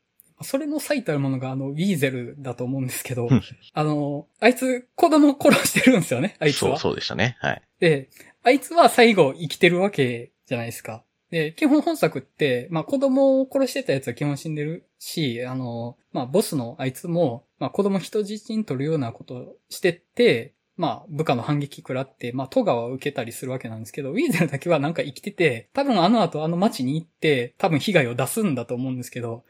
それの最たるものがあの、ウィーゼルだと思うんですけどうん、あの、あいつ子供殺してるんですよね、あいつは。そう、そうでしたね。はい。で、あいつは最後生きてるわけじゃないですか。で、基本本作って、まあ子供を殺してたやつは基本死んでるし、あの、まあボスのあいつも、まあ子供人質に取るようなことをしてって、まあ部下の反撃食らって、まあトガは受けたりするわけなんですけど、ウィーゼルだけはなんか生きてて、多分あの後あの街に行って、多分被害を出すんだと思うんですけど、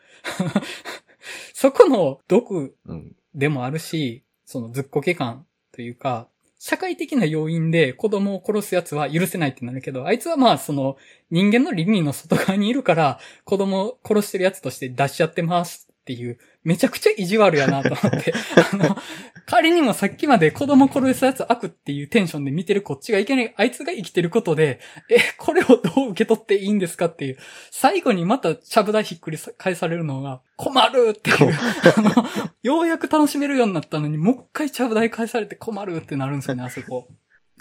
そこの毒。でもあるし、そのずっこけ感というか、社会的な要因で子供を殺す奴は許せないってなるけど、あいつはまあその人間の倫理の外側にいるから子供を殺してる奴として出しちゃってますっていう、めちゃくちゃ意地悪やなと思って、あの、仮にもさっきまで子供殺す奴悪っていうテンションで見てるこっちがいけない、あいつが生きてることで、え、これをどう受け取っていいんですかっていう、最後にまたちゃぶ台ひっくり返されるのが困るっていう、あの、ようやく楽しめるようになったのに、もう一回ちゃぶ台返されて困るってなるんですよね、あそこ。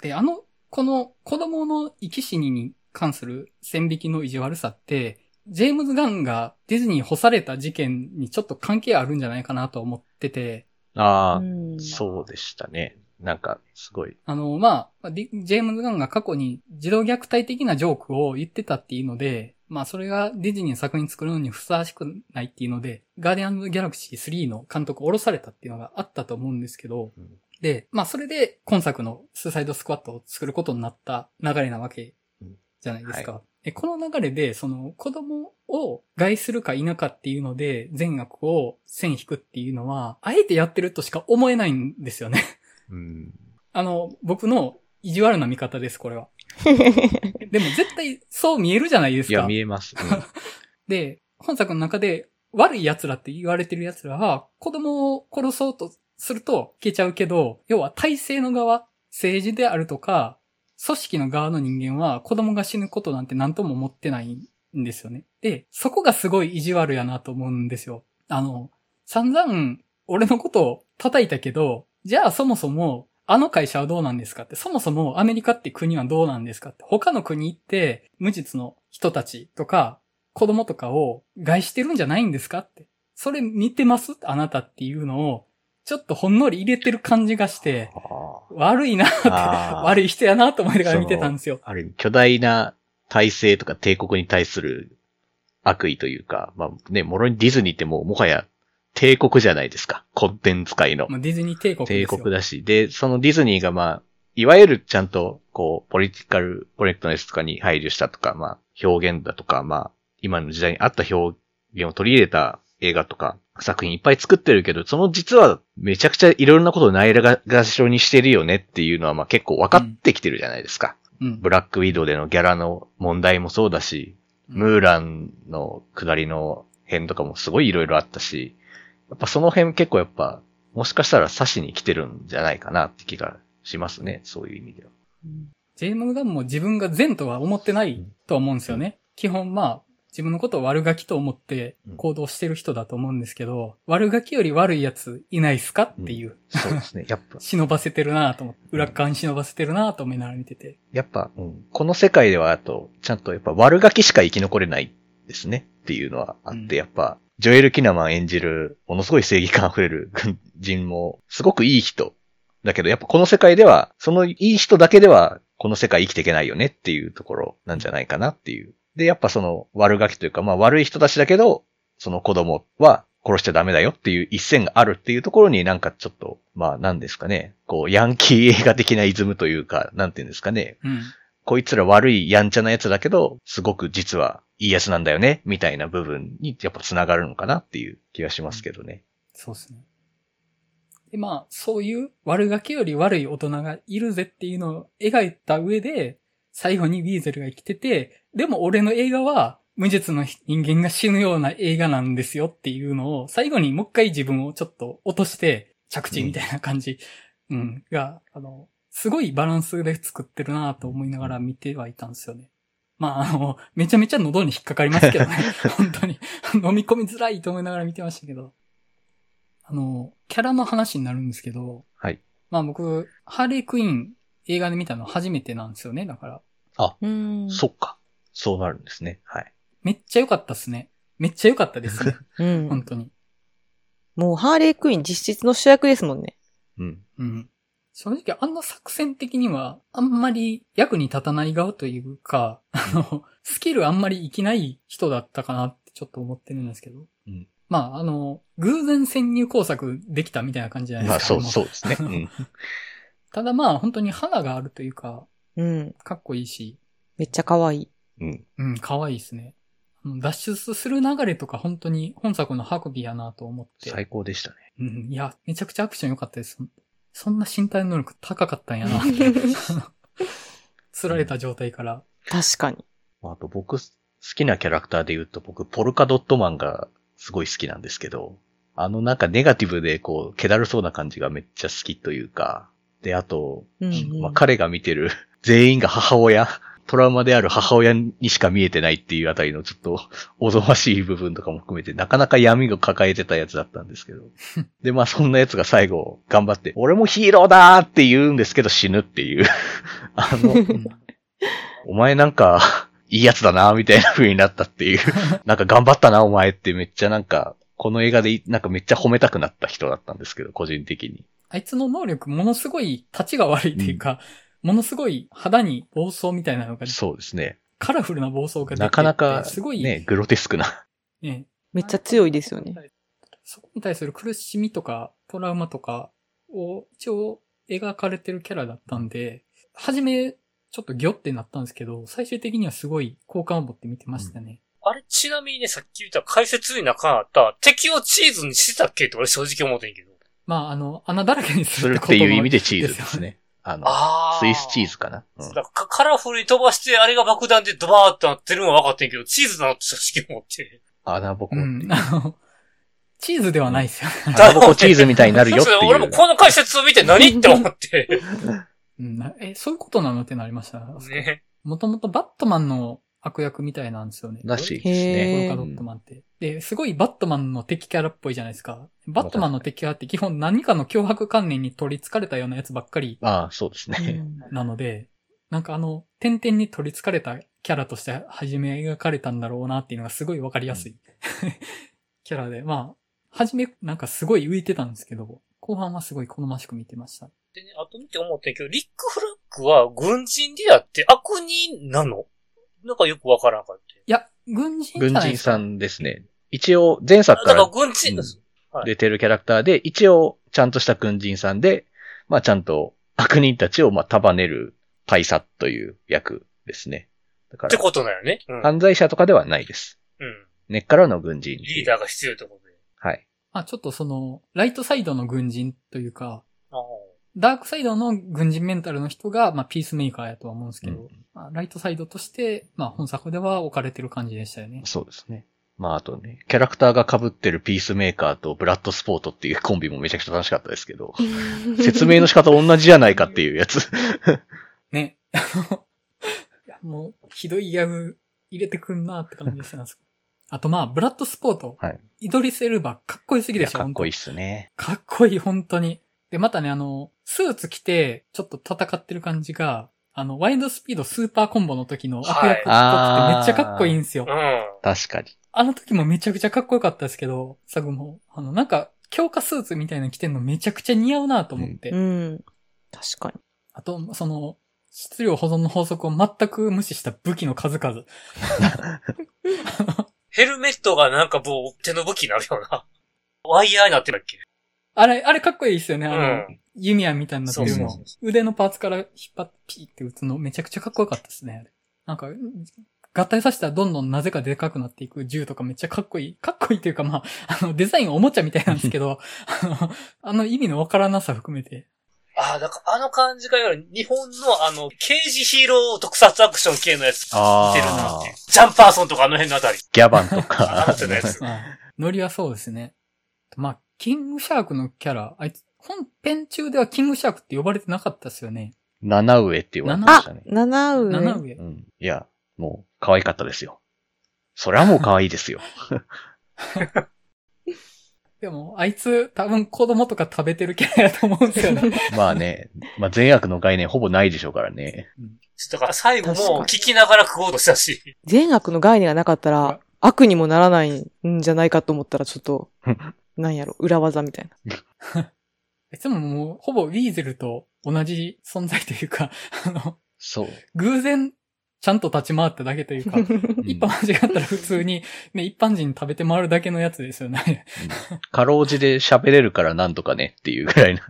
で、あの、この子供の生き死にに関する線引きの意地悪さって、ジェームズ・ガンがディズニーに干された事件にちょっと関係あるんじゃないかなと思ってて、ああ、うんそうでしたね。なんか、すごい。あの、まあ、ディジェームズ・ガンが過去に児童虐待的なジョークを言ってたっていうので、まあ、それがディズニーの作品作るのにふさわしくないっていうので、ガーディアンズ・ギャラクシー3の監督を降ろされたっていうのがあったと思うんですけど、うんで、まあ、それで今作のスーサイド・スクワットを作ることになった流れなわけじゃないですか。えこの流れで、その子供を害するか否かっていうので、善悪を線引くっていうのは、あえてやってるとしか思えないんですよね。うん。あの、僕の意地悪な見方です、これは。でも絶対そう見えるじゃないですか。いや、見えます。うん で、本作の中で悪い奴らって言われてる奴らは、子供を殺そうとすると消えちゃうけど、要は体制の側、政治であるとか、組織の側の人間は子供が死ぬことなんて何とも思ってないんですよね。で、そこがすごい意地悪やなと思うんですよ。あの、散々俺のことを叩いたけど、じゃあそもそもあの会社はどうなんですかって、そもそもアメリカって国はどうなんですかって、他の国って無実の人たちとか子供とかを害してるんじゃないんですかって。それ見てます？あなたっていうのを、ちょっとほんのり入れてる感じがして、悪いなって、悪い人やなと思いながら見てたんですよ。ある意味、巨大な体制とか帝国に対する悪意というか、まあね、もろにディズニーってもうもはや帝国じゃないですか。コンテンツ界の。まあ、ディズニー帝国です帝よ。国だし。で、そのディズニーがまあ、いわゆるちゃんと、こう、ポリティカルコレクトネスとかに配慮したとか、まあ、表現だとか、まあ、今の時代に合った表現を取り入れた映画とか、作品いっぱい作ってるけど、その実はめちゃくちゃいろんなことをないががしろにしてるよねっていうのはまあ結構分かってきてるじゃないですか。うん。ブラックウィドウでのギャラの問題もそうだし、ムーランの下りの辺とかもすごいいろいろあったし、やっぱその辺結構やっぱ、もしかしたら刺しに来てるんじゃないかなって気がしますね。そういう意味では。ジェーム・ガンも自分が善とは思ってないと思うんですよね。基本まあ、自分のことを悪ガキと思って行動してる人だと思うんですけど、悪ガキより悪いやついないっすかっていう、そうですね。やっぱ、忍ばせてるなと思って、裏っ側に忍ばせてるなと思いながら見てて。やっぱ、うん、この世界ではあと、ちゃんとやっぱ悪ガキしか生き残れないですねっていうのはあって、うんやっぱ、ジョエル・キナマン演じる、ものすごい正義感あふれる軍人も、すごくいい人。だけど、やっぱこの世界では、そのいい人だけでは、この世界生きていけないよねっていうところなんじゃないかなっていう。で、やっぱその悪ガキというか、まあ悪い人たちだけど、その子供は殺しちゃダメだよっていう一線があるっていうところになんかちょっと、まあ何ですかね、こう、ヤンキー映画的なイズムというか、なんていうんですかね、うん。こいつら悪いやんちゃなやつだけど、すごく実はいいやつなんだよね、みたいな部分にやっぱ繋がるのかなっていう気がしますけどね。そうですね。で、まあ、そういう悪ガキより悪い大人がいるぜっていうのを描いた上で、最後にウィーゼルが生きてて、でも俺の映画は無実の人間が死ぬような映画なんですよっていうのを、最後にもう一回自分をちょっと落として着地みたいな感じ、うん、が、あの、すごいバランスで作ってるなと思いながら見てはいたんですよね。まあ、あの、めちゃめちゃ喉に引っかかりますけどね。本当に。飲み込みづらいと思いながら見てましたけど。あの、キャラの話になるんですけど、はい。まあ僕、ハーレークイーン映画で見たの初めてなんですよね。だから、うん。そっか。そうなるんですね。はい。めっちゃ良かったっすね。めっちゃ良かったですね。うん。本当に。もうハーレークイーン実質の主役ですもんね。うん。うん。正直あの作戦的にはあんまり役に立たない側というか、あの、スキルあんまり生きない人だったかなってちょっと思ってるんですけど。うんまあ、あの、偶然潜入工作できたみたいな感じじゃないまあですか。そう、そうですね。うん。ただまあ本当に花があるというか、うん。かっこいいし、めっちゃ可愛い。うん。うん、可愛いですね。あの脱出する流れとか本当に本作の運びやなと思って。最高でしたね。うん、いや、めちゃくちゃアクション良かったです。そんな身体能力高かったんやな。釣られた状態から。確かに。あと僕、好きなキャラクターで言うと僕、ポルカドットマンがすごい好きなんですけど、あのなんかネガティブでこう、気だるそうな感じがめっちゃ好きというか、で、あと、うんうんまあ、彼が見てる 全員が母親、トラウマである母親にしか見えてないっていうあたりのちょっとおぞましい部分とかも含めてなかなか闇を抱えてたやつだったんですけど。で、まあそんなやつが最後頑張って、俺もヒーローだーって言うんですけど死ぬっていう。あの、うんお前なんか、いいやつだな、みたいな風になったっていう。なんか頑張ったな、お前ってめっちゃなんか、この映画でなんかめっちゃ褒めたくなった人だったんですけど、個人的に。あいつの能力ものすごい立ちが悪いっていうか、ものすごい肌に暴走みたいなのが、そうですね。カラフルな暴走が出ててなかなか、すごい、ね、グロテスクな。ねめっちゃ強いですよね。そこに対する苦しみとか、トラウマとかを一応描かれてるキャラだったんで、はじめちょっとギョってなったんですけど、最終的にはすごい好感を持って見てましたね。あれ、ちなみにね、さっき言った解説になかった、敵をチーズにしてたっけって俺正直思ってんけど。まあ、あの、穴だらけにすするってことていう意味ででチーズですね。あの、ああ。スイスチーズかな？うんだからカラフルに飛ばして、あれが爆弾でドバーってなってるのは分かってんけど、チーズなのって正直思って。穴ぼこうっていう。ん。あの、チーズではないですよ。穴ぼこチーズみたいになるよっていう。俺もこの解説を見て何って思って。うん、なえ、そういうことなのってなりました。ね。もともとバットマンの悪役みたいなんですよね。らしいですへね。ーポルカドットマンって。で、すごいバットマンの敵キャラっぽいじゃないですか。バットマンの敵キャラって基本何かの脅迫観念に取り憑かれたようなやつばっかりああ、そうですうね。んなので、なんかあの、点々に取り憑かれたキャラとして初め描かれたんだろうなっていうのがすごいわかりやすい、キャラで、まあ、初めなんかすごい浮いてたんですけど、後半はすごい好ましく見てました。でね、あと見て思ったけど、リック・フラッグは軍人であって悪人なの？なんかよくわからんかって。いや、軍人軍。人さんですね。一応、前作かだからら軍人、うんはい出てるキャラクターで、一応、ちゃんとした軍人さんで、まあちゃんと悪人たちをまあ束ねる大佐という役ですね。だから、ってことだよね。うん。犯罪者とかではないです。うん。根っからの軍人。リーダーが必要ってことで。はい。まあちょっとその、ライトサイドの軍人というか、ああ。ダークサイドの軍人メンタルの人が、まあピースメーカーやとは思うんですけど、うんまあ、ライトサイドとして、まあ本作では置かれてる感じでしたよね。そうですね。まああとね、キャラクターが被ってるピースメーカーとブラッドスポートっていうコンビもめちゃくちゃ楽しかったですけど、説明の仕方同じじゃないかっていうやつ。ね。もう、ひどいギャグ入れてくんなって感じでしたね。あとまあ、ブラッドスポート。はい。イドリス・エルバ、かっこよすぎでしょ。い。かっこいいっすね。かっこいい、本当に。で、またね、あの、スーツ着て、ちょっと戦ってる感じが、あの、ワイドスピードスーパーコンボの時の悪役っぽくてめっちゃかっこいいんですよ。うん。確かに。あの時もめちゃくちゃかっこよかったですけど、サグも。あの、なんか、強化スーツみたいなの着てんのめちゃくちゃ似合うなと思って。うん。確かに。あと、その、質量保存の法則を全く無視した武器の数々。ヘルメットがなんかもう手の武器になるよな。ワイヤーになってるっけあれ、あれかっこいいですよね。あの、うん弓矢みたいになってるのそうそうそ。腕のパーツから引っ張ってピーって打つのめちゃくちゃかっこよかったですね。あれなんか、合体させたらどんどんなぜかでかくなっていく銃とかめっちゃかっこいい。かっこいいっていうかまあ、あの、デザインはおもちゃみたいなんですけど、あの、あの意味のわからなさ含めて。ああ、だからあの感じがいわゆる日本のあの、刑事ヒーロー特撮アクション系のやつ似あてるなっていうあ。。ジャンパーソンとかあの辺のあたり。ギャバンとあかの。手のやつ。まあ、ノリはそうですね。まあ、キングシャークのキャラ、あいつ、本編中ではキングシャークって呼ばれてなかったですよね。七上って言われてまあしたね、。七上。七上。うん。いや、もう、可愛かったですよ。それはもう可愛いですよ。でも、あいつ多分子供とか食べてるキャラやと思うんですよね。まあね、まあ善悪の概念ほぼないでしょうからね。だから最後も聞きながら食おうとしたし。善悪の概念がなかったら、悪にもならないんじゃないかと思ったら、ちょっと、なんやろ、裏技みたいな。いつももう、ほぼウィーゼルと同じ存在というか、あの、そう。偶然、ちゃんと立ち回っただけというか、一般間違ったら普通に、ね、一般人食べて回るだけのやつですよね。うんかろうじで喋れるからなんとかねっていうぐらいの。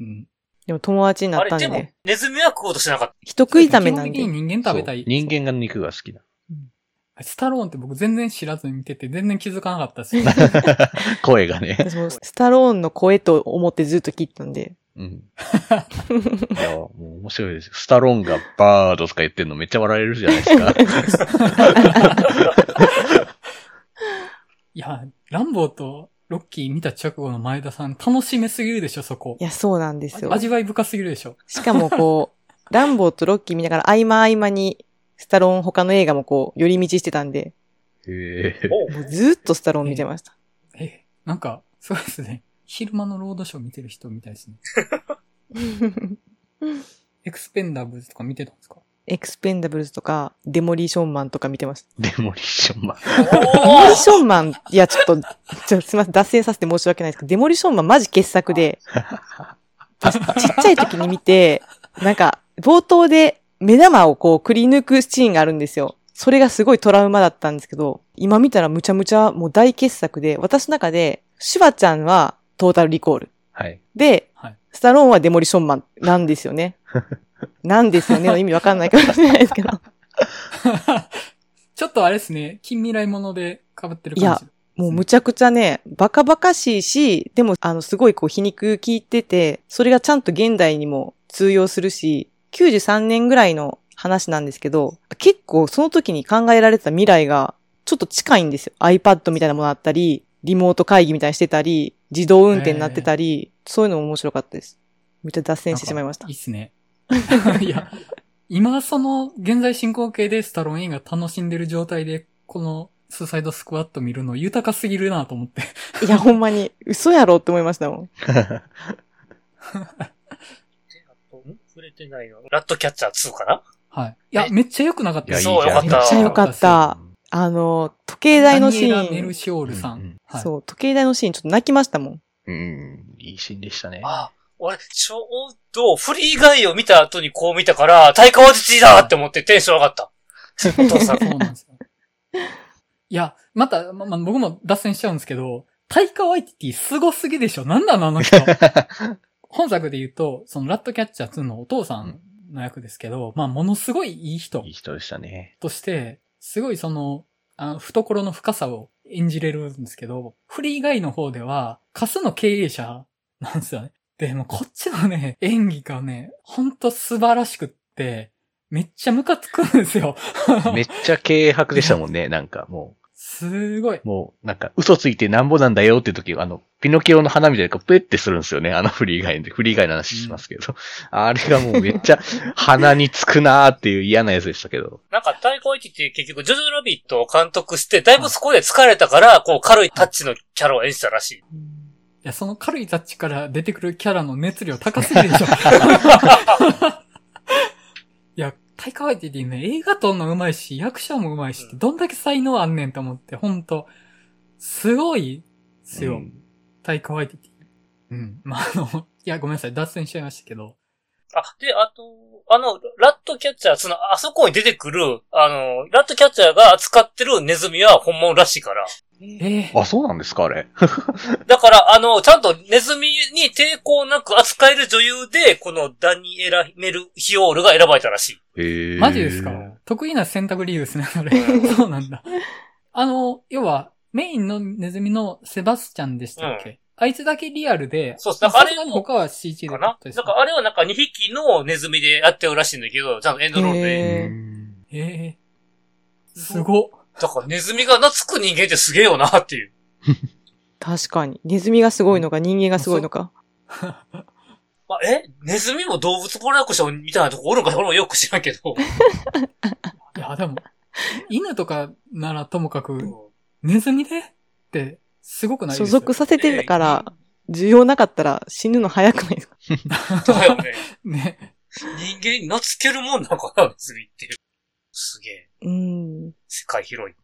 うん。でも友達になあれ、でもったんでね。、ネズミは食おうとしなかっ人食いためなんで基本的。に人間食べたい。人間が肉が好きだ。スタローンって僕全然知らずに見てて全然気づかなかったですよ。声がね。私もスタローンの声と思ってずっと聞いてたんで。うん。いや、もう面白いですよ。スタローンがバードとか言ってんのめっちゃ笑えるじゃないですか。いや、ランボーとロッキー見た直後の前田さん楽しめすぎるでしょ、そこい。や、そうなんですよ。味わい深すぎるでしょ。しかもこう、ランボーとロッキー見ながら合間合間に、スタローン他の映画もこう、寄り道してたんで、へえもうずっとスタローン見てました。え、なんか、そうですね。昼間のロードショー見てる人みたいですね。エクスペンダブルズとか見てたんですか？エクスペンダブルズとか、デモリーションマンとか見てました。デモリッションマン。デモリーションマン、いや、ちょっと、ちょすみません、脱線させて申し訳ないですけど、デモリーションマンマジ傑作で、私ちっちゃい時に見て、なんか、冒頭で目玉をこう、くり抜くシーンがあるんですよ。それがすごいトラウマだったんですけど、今見たらむちゃむちゃもう大傑作で、私の中で、シュワちゃんはトータルリコール。はい。で、はい。スタローンはデモリションマンなんですよね。なんですよねの意味わかんないかもしれないですけど。ちょっとあれですね、近未来もので被ってる感じ。もうむちゃくちゃね、バカバカしいし、でも、あの、すごいこう皮肉効いてて、それがちゃんと現代にも通用するし、93年ぐらいの話なんですけど、結構その時に考えられてた未来がちょっと近いんですよ。iPad みたいなものあったり、リモート会議みたいにしてたり、自動運転になってたり、そういうのも面白かったです。めっちゃ脱線してしまいましたいい。っすね。いや、今その現在進行形でスタローン映画楽しんでる状態で、このスーサイドスクワット見るの豊かすぎるなと思って。いや、ほんまに、嘘やろって思いましたもん。てないの？ラットキャッチャー2かな？はい。いや、めっちゃ良くなかったそう、よかった。めっちゃ良かった。あの、時計台のシダニエラ・メルーン、シオールさん。うんうんはい。そう、時計台のシーンちょっと泣きましたもん。うん、いいシーンでしたね。あ、俺、ちょうど、フリーガイを見た後にこう見たから、タイカワティティだって思ってテンション上がった。お父さん。そうなんですよ。いや、また、ま、ま僕も脱線しちゃうんですけど、タイカワイティティ凄すぎでしょなんなのあの人。本作で言うと、そのラットキャッチャー2のお父さんの役ですけど、まあ、ものすごいいい人いい人でしたね。として、すごいその、あの懐の深さを演じれるんですけど、フリーガイの方では、カスの経営者なんですよね。で、もうこっちのね、演技がね、ほんと素晴らしくって、めっちゃムカつくんですよ。めっちゃ軽薄でしたもんね、なんかもすごい。う、もう、なんか嘘ついてなんぼなんだよって時あの、ピノキオの花みたいなこうペッてするんですよね、あのフリーガイで。フリーガイの話しますけど。あれがもうめっちゃ鼻につくなーっていう嫌なやつでしたけど。なんか、タイカワティティ結局、ジョジョラビットを監督して、だいぶそこで疲れたから、こう、軽いタッチのキャラを演じたらしい。いや、その軽いタッチから出てくるキャラの熱量高すぎるでしょ。いや、タイカワイティティね、映画撮んの上手いし、役者も上手いしって、どんだけ才能あんねんと思って、ほんと、すごいですよ。うんタイカワイティティ。うん。まあ、あの、いや、ごめんなさい、脱線しちゃいましたけど。あ、で、あと、あの、ラットキャッチャー、その、あそこに出てくる、あの、ラットキャッチャーが扱ってるネズミは本物らしいから。ええあ、そうなんですか、あれ。だから、あの、ちゃんとネズミに抵抗なく扱える女優で、このダニエラ・メルヒオールが選ばれたらしい。へーマジですか？得意な選択理由ですね、それ。そうなんだ。あの、要は、メインのネズミのセバスチャンでしたっけ、あいつだけリアルで、そうまあだからあれさすがに他は CG でかな？撮ったですだからあれはなんか2匹のネズミでやってるらしいんだけど、ちゃんとエンドロールで。へええすごっ。だからネズミが懐く人間ってすげえよなっていう。確かに。ネズミがすごいのか、人間がすごいのか。ま あ、え？ネズミも動物プロダクションみたいなとこおるんか俺もよく知らんけど。いや、でも、犬とかならともかく、うんネズミで？って、すごくないですか所属させてるから、需要なかったら死ぬの早くないですか？だよね。ね。人間に懐けるもんなんかな、ネズミっていう。すげえ。うん。世界広い。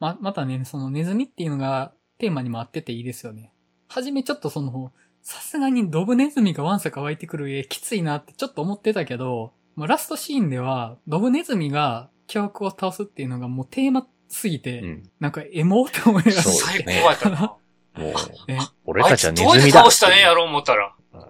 ま、またね、そのネズミっていうのがテーマにも合ってていいですよね。はじめちょっとその、さすがにドブネズミがワンサか湧いてくる絵きついなってちょっと思ってたけど、もうラストシーンでは、ドブネズミが巨悪を倒すっていうのがもうテーマすぎて、うん。なんかエモって思いながらそう最高やったな。もう、え俺たちはネズミだ。て倒したねやろう思ったら。うん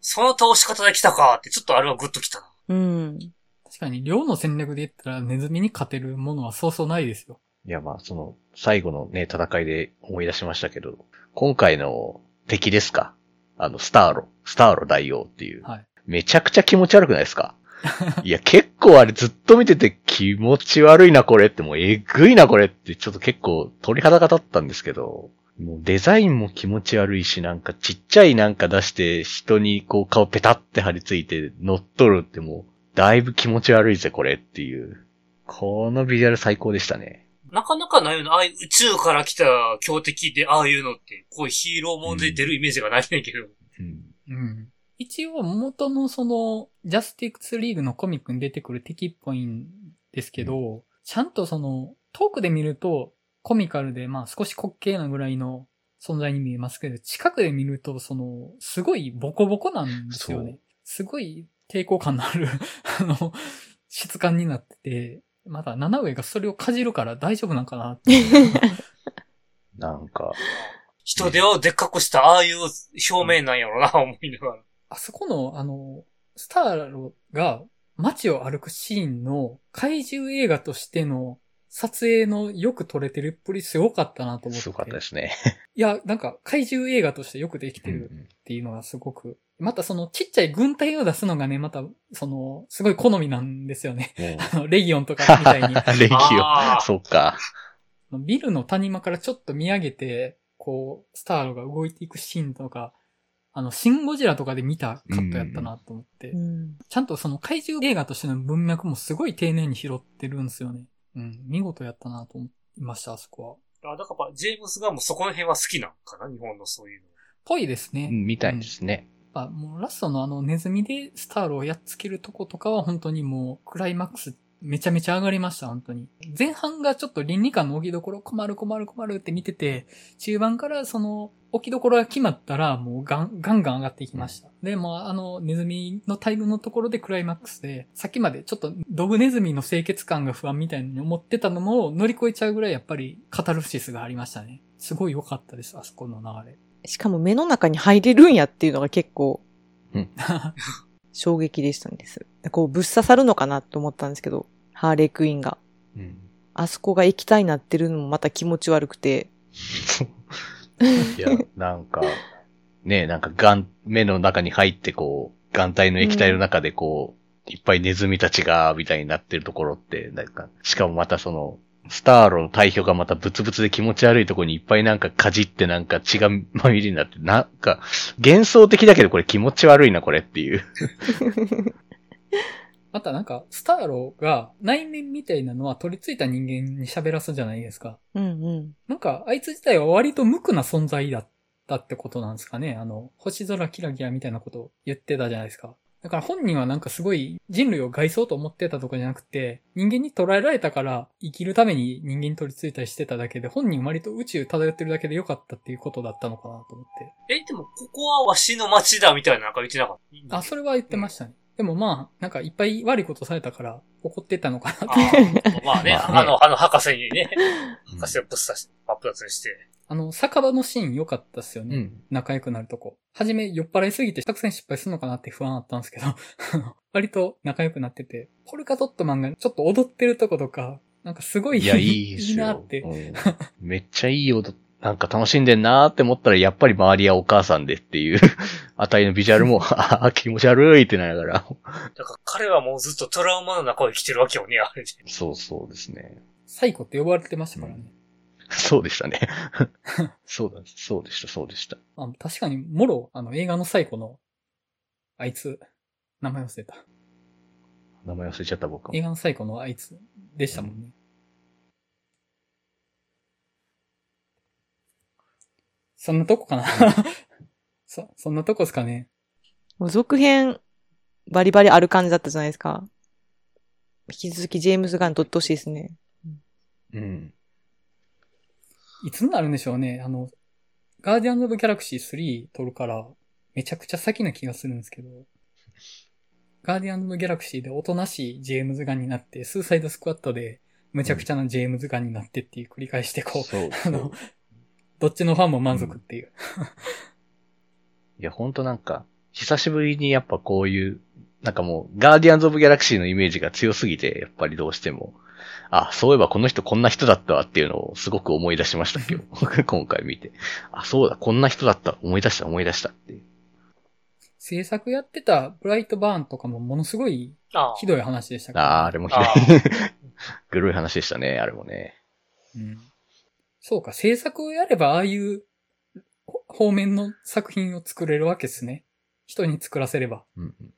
その倒し方で来たかって、ちょっとあれはグッときたな。うん。確かに量の戦略で言ったらネズミに勝てるものはそうそうないですよ。いや、まあ、その、最後のね、戦いで思い出しましたけど、今回の敵ですかあの、スターロ、スターロ大王っていう。はい。めちゃくちゃ気持ち悪くないですか？いや、結構あれずっと見てて気持ち悪いなこれって、もうえぐいなこれって、ちょっと結構鳥肌が立ったんですけど、もうデザインも気持ち悪いし、なんかちっちゃいなんか出して人にこう顔ペタって張り付いて乗っ取るってもう、だいぶ気持ち悪いぜこれっていう。このビジュアル最高でしたね。なかなかないよな。ああいう宇宙から来た強敵でああいうのって、こういうヒーローもんで出るイメージがないねんけど。うん。うん。一応元のその、ジャスティックスリーグのコミックに出てくる敵っぽいんですけど、ちゃんとその、遠くで見るとコミカルで、まあ少し滑稽なぐらいの存在に見えますけど、近くで見るとその、すごいボコボコなんですよね。すごい抵抗感のある、あの、質感になってて、まだ七上がそれをかじるから大丈夫なんかなって。なんか、人手をでっかくしたああいう表面なんやろな、思いながら。あそこの、あの、スターロが街を歩くシーンの怪獣映画としての撮影のよく撮れてるっぷりすごかったなと思って。すごかったですね。いや、なんか怪獣映画としてよくできてるっていうのがすごく、またそのちっちゃい軍隊を出すのがね、また、その、すごい好みなんですよね。あの、レギオンとかみたいに。レギオあーそっか。ビルの谷間からちょっと見上げて、こう、スターロが動いていくシーンとか、あの、シン・ゴジラとかで見たカットやったなと思って、うん。ちゃんとその怪獣映画としての文脈もすごい丁寧に拾ってるんですよね。うん、見事やったなと思いました、あそこは。あ、だからやっぱ、ジェームスガンもそこの辺は好きなんかな日本のそういうの。ぽいですね。うんみたいですね。やっぱもうラストのあのネズミでスタールをやっつけるとことかは本当にもうクライマックスめちゃめちゃ上がりました、本当に。前半がちょっと倫理観の置きどころ困る困る困るって見てて、中盤からその置きどころが決まったらもうガンガンガン上がっていきました。で、もうあのネズミの大群のところでクライマックスで、さっきまでちょっとドブネズミの清潔感が不安みたいに思ってたのも乗り越えちゃうぐらいやっぱりカタルシスがありましたね。すごい良かったです、あそこの流れ。しかも目の中に入れるんやっていうのが結構 衝撃でしたんです。こうぶっ刺さるのかなと思ったんですけど、ハーレークイーンが。うん。あそこが液体になってるのもまた気持ち悪くて、いや、なんか、ねなんか眼、目の中に入ってこう、眼帯の液体の中でこう、いっぱいネズミたちが、みたいになってるところって、なんか、しかもまたその、スターロの体表がまたブツブツで気持ち悪いところにいっぱいなんかかじってなんか血がまみれになって、なんか、幻想的だけどこれ気持ち悪いなこれっていう。またなんか、スターローが内面みたいなのは取り付いた人間に喋らすじゃないですか。うんうん。なんか、あいつ自体は割と無垢な存在だったってことなんですかね。あの、星空キラキラみたいなことを言ってたじゃないですか。だから本人はなんかすごい人類を害そうと思ってたとかじゃなくて、人間に捉えられたから生きるために人間に取り付いたりしてただけで、本人割と宇宙漂ってるだけでよかったっていうことだったのかなと思って。え、でも、ここはわしの街だみたいななんか言ってなかった？あ、それは言ってましたね。でもまあ、なんかいっぱい悪いことされたから怒ってたのかなあって。ーまあね、まあねあの、あの博士にね、博士をぶっ刺し、真っ二つにして。あの、酒場のシーン良かったっすよね。うん。仲良くなるとこ。はじめ酔っ払いすぎて作戦失敗するのかなって不安あったんですけど、割と仲良くなってて、ポルカドットマンがちょっと踊ってるとことか、なんかすごいいや、いいですよ。なって。うんめっちゃいい踊なんか楽しんでんなーって思ったら、やっぱり周りはお母さんでっていう、あたりのビジュアルも、ああ、気持ち悪いってなりながら。だから彼はもうずっとトラウマの中を生きてるわけよね、あれで。そうそうですね。サイコって呼ばれてましたからね。そうでしたね。そうだ、そうでした、そうでした。あ確かに、もろ、あの、映画のサイコの、あいつ、名前忘れた。名前忘れちゃった僕も。映画のサイコのあいつでしたもんね。そんなとこかな？そ、そんなとこですかね。もう続編、バリバリある感じだったじゃないですか。引き続きジェームズ・ガン撮ってほしいですね。うん。いつになるんでしょうね。あの、ガーディアンズ・オブ・ギャラクシー3撮るから、めちゃくちゃ先な気がするんですけど、ガーディアンズ・オブ・ギャラクシーでおとなしいジェームズ・ガンになって、スーサイド・スクワットでむちゃくちゃなジェームズ・ガンになってっていう繰り返してこう、そうあそうの。、どっちのファンも満足っていう。いや、ほんとなんか、久しぶりにやっぱこういう、なんかもう、ガーディアンズ・オブ・ギャラクシーのイメージが強すぎて、やっぱりどうしても、あ、そういえばこの人こんな人だったわっていうのをすごく思い出しました、今日。今回見て。あ、そうだ、こんな人だった。思い出した、思い出したっていう。制作やってたブライト・バーンとかもものすごいああひどい話でしたから、あー、あれもひどいあ。グロい話でしたね、あれもね。うん。そうか、制作をやればああいうほ方面の作品を作れるわけですね。人に作らせれば。うんうん。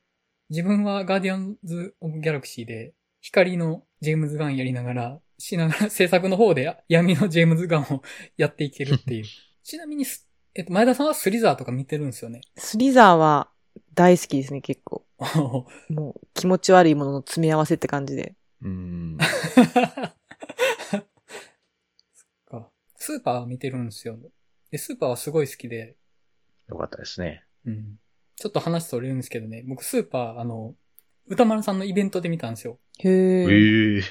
自分はガーディアンズ・オブ・ギャラクシーで光のジェームズ・ガンやりながら、しながら制作の方で闇のジェームズ・ガンを やっていけるっていう。ちなみにす、えっと、前田さんはスリザーとか見てるんですよね？スリザーは大好きですね、結構。もう気持ち悪いものの詰め合わせって感じで。うーん。そっか。スーパー見てるんですよ。で、スーパーはすごい好きで、よかったですね。うん。ちょっと話それるんですけどね、僕スーパー、あの、歌丸さんのイベントで見たんですよ。へえー。え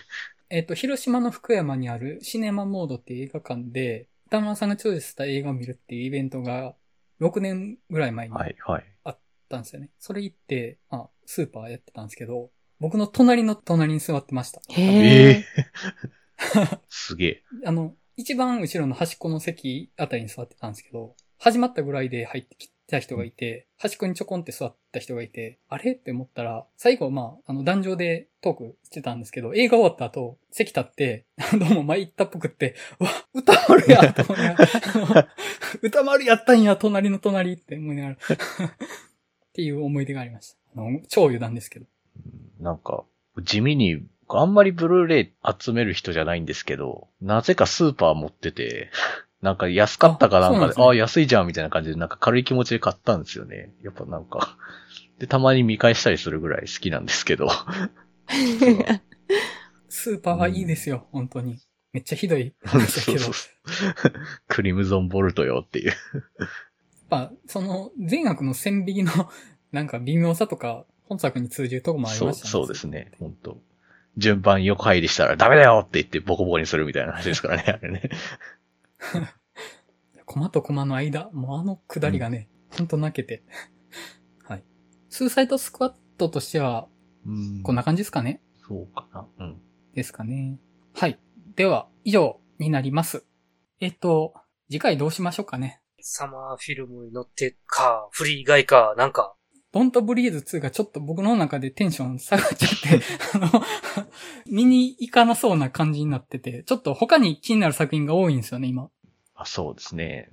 えっ、と、広島の福山にあるシネマモードっていう映画館で、歌丸さんがチョイスした映画を見るっていうイベントが、6年ぐらい前にあっはい、はい。たんですよね。それ行って、あ、スーパーやってたんですけど、僕の隣の隣に座ってました。へすげえ。あの、一番後ろの端っこの席あたりに座ってたんですけど、始まったぐらいで入ってきた人がいて、端っこにちょこんって座った人がいて、あれ？って思ったら、最後、まあ、あの、壇上でトークしてたんですけど、映画終わった後、席立って、どうも前行ったっぽくって、うわ、歌丸やと思いながら、歌丸やったんや、隣の隣って思いながら、っていう思い出がありました。あの、超余談ですけど。なんか、地味に、あんまりブルーレイ集める人じゃないんですけど、なぜかスーパー持ってて、なんか安かったかなんかで、あああ、安いじゃんみたいな感じで、なんか軽い気持ちで買ったんですよね。やっぱなんか、で、たまに見返したりするぐらい好きなんですけど。スーパーはいいですよ、本当に。めっちゃひどい話だけど。そうそうクリムゾンボルトよっていう。やっぱ、その、善悪の線引きの、なんか微妙さとか、本作に通じるとこもありそう、ましたね。そうですね。本当順番横入りしたらダメだよって言ってボコボコにするみたいな話ですからね、あれね。コマとコマの間、もうあのくだりがね、ほんと泣けて。はい。スーサイドスクワットとしては、うんこんな感じですかねそうかな。うん。ですかね。はい。では、以上になります。えっと、次回どうしましょうかね。サマーフィルムに乗ってか、フリー以外か、なんか、ドントブリーズ2がちょっと僕の中でテンション下がっちゃって、あの、見に行かなそうな感じになってて、ちょっと他に気になる作品が多いんですよね、今。あそうですね。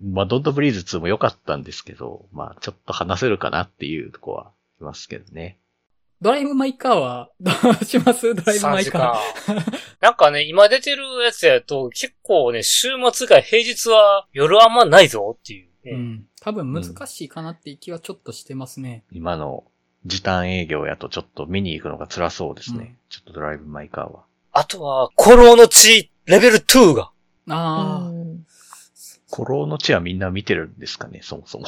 まあ、ドントブリーズ2も良かったんですけど、まあ、ちょっと話せるかなっていうとこは、いますけどね。ドライブ・マイ・カーは、どうします？ドライブ・マ3イ・時カー間。なんかね、今出てるやつやと、結構ね、週末が平日は夜あんまないぞっていう、ね。うん。多分難しいかなって気はちょっとしてますね。今の時短営業やとちょっと見に行くのが辛そうですね。うんちょっとドライブ・マイ・カーは。あとは、古老の地、レベル2が。ああ、うん古老の地はみんな見てるんですかね、そもそも。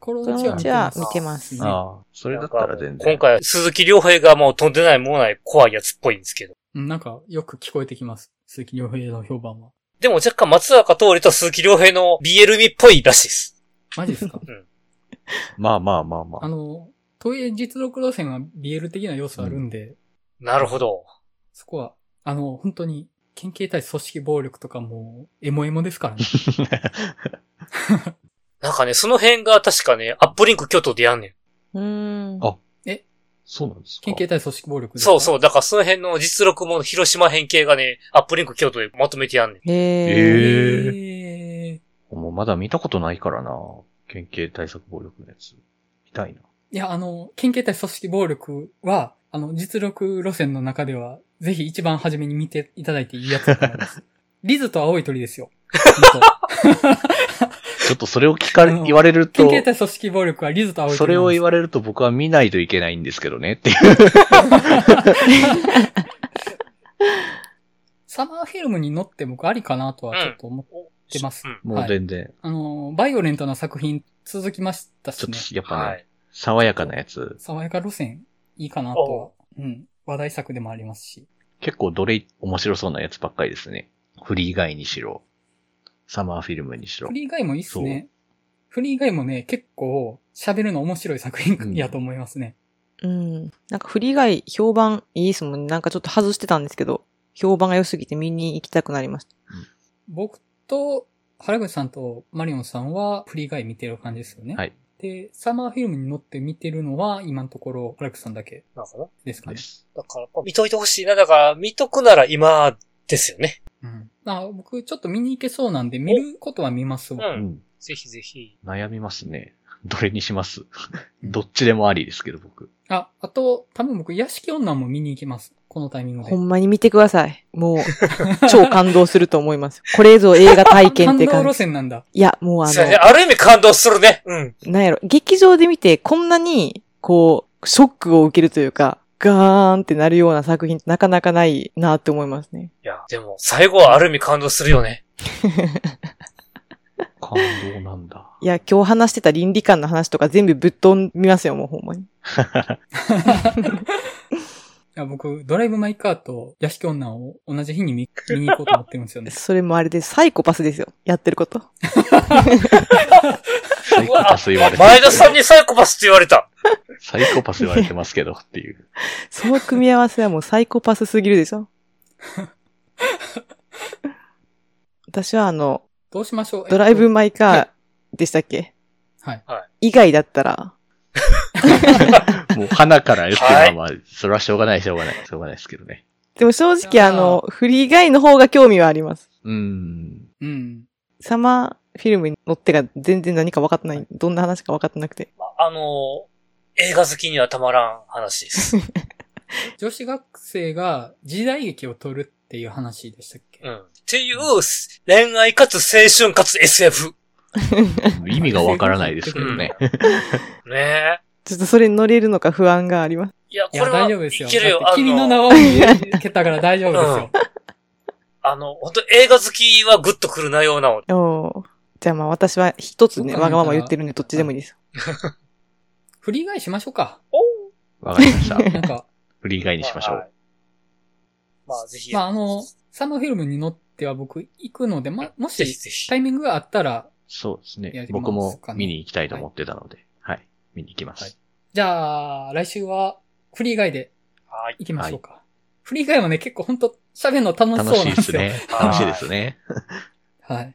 コロそナチは見てまのうちはす。見てますね。ああ、それだったら全今然。回、鈴木亮平がもうとんでないものない怖いやつっぽいんですけど。うんなんか、よく聞こえてきます。鈴木亮平の評判は。でも若干松坂通りと鈴木亮平の BL 味っぽいらしいです。マジですか？まあまあまあまあ。あの、東映実録路線は BL 的な要素あるんで、なるほど。そこは、あの、本当に、県警対組織暴力とかも、エモエモですからね。なんかね、その辺が確かね、アップリンク京都でやんねん。うん。あそうなんですか？県警対組織暴力そうそう。だからその辺の実録も広島編系がね、アップリンク京都でまとめてやんねん。へえ。ええーもうまだ見たことないからな。県警対策暴力のやつ。見たいな。いや、あの、県警対組織暴力は、あの、実力路線の中では、ぜひ一番初めに見ていただいていいやつだと思います。リズと青い鳥ですよ。本ちょっとそれを聞かれ、言われると、当県警対組織暴力はリズと青い鳥それを言わわれると僕は見ないといけないんですけどねっていう。サマーフィルムに乗って僕ありかなとはちょっと思ってます。うんもう全然、あの、バイオレントな作品続きましたしね。ちょっとやっぱね、はい。爽やかなやつ、爽やか路線いいかなとは。うん。話題作でもありますし。結構どれ面白そうなやつばっかりですね。フリー以外にしろ、サマーフィルムにしろフ。リー以外もいいっすね。フリー以外もね、結構喋るの面白い作品やと思いますね。うん。なんかフリーガイ評判いいですもんね。なんかちょっと外してたんですけど、評判が良すぎて見に行きたくなりました。僕と原口さんとマリオンさんはフリー以外見てる感じですよね。はい。で、サマーフィルムに乗って見てるのは今のところ原口さんだけなんかな。ですかねで。す。だから、見といてほしいな。だから、見とくなら今ですよね。うん。あ僕ちょっと見に行けそうなんで見ることは見ますう。わ。うんん。ぜひぜひ。悩みますね。どれにします？どっちでもありですけど、僕。あ、あと、多分僕、屋敷女も見に行きます。このタイミングでほ。んまに見てください。もう、超感動すると思います。これぞ映画体験って感動路感じ。線なんだ。いや、もうあ。の、ある意味感動するね。うん。なんやろ、劇場で見てこんなに、こう、ショックを受けるというか、ガーンってなるような作品なかなかないなって思いますね。いや、でも、最後はある意味感動するよね。感動なんだ。いや、今日話してた倫理観の話とか全部ぶっ飛びますよ、もうほんまに。いや僕、ドライブ・マイ・カーと屋敷女を同じ日に見見に行こうと思ってるんですよね。それもあれでサイコパスですよ。やってること。サイコパス言われて前田さんにサイコパスって言われた。サイコパス言われてますけどっていう。その組み合わせはもうサイコパスすぎるでしょ。私はあの、どうしましょう？ドライブ・マイ・カーでしたっけ、とはい。以外だったら、もう花から言ってはいまあまあ、それはしょうがない、しょうがない、しょうがないですけどね。でも正直ああの、フリー以外の方が興味はあります。うーん。うん。サマーフィルムに乗ってが全然何か分かってない。どんな話か分かってなくて。まあの、映画好きにはたまらん話です。女子学生が時代劇を撮るっていう話でしたっけ、うん。っていう、恋愛かつ青春かつ SF。意味がわからないですけどね。ねえ。ちょっとそれに乗れるのか不安があります。いや、これは、大丈夫ですよ。いけるよ。だって君のあ名を言けたから大丈夫ですよ。あの、本当映画好きはグッとくる内容なの。おーじゃあまあ私は一つね、わがまま言ってるんでどっちでもいいです。フリーガイしましょうか。わかりました。なんか、フリー以外にしましょはいうまあ、ぜひ。まああの、サマーフィルムに乗っては僕行くので、ま、もぜひしぜひタイミングがあったら、そうですね僕も見に行きたいと思ってたので、はい。見に行きます。はいじゃあ、来週はフリーガイではい。行きましょうか。フリーガイもね、結構ほんと喋るの楽し楽しいそうなんですよ。ですね。は い楽しいですね。はい。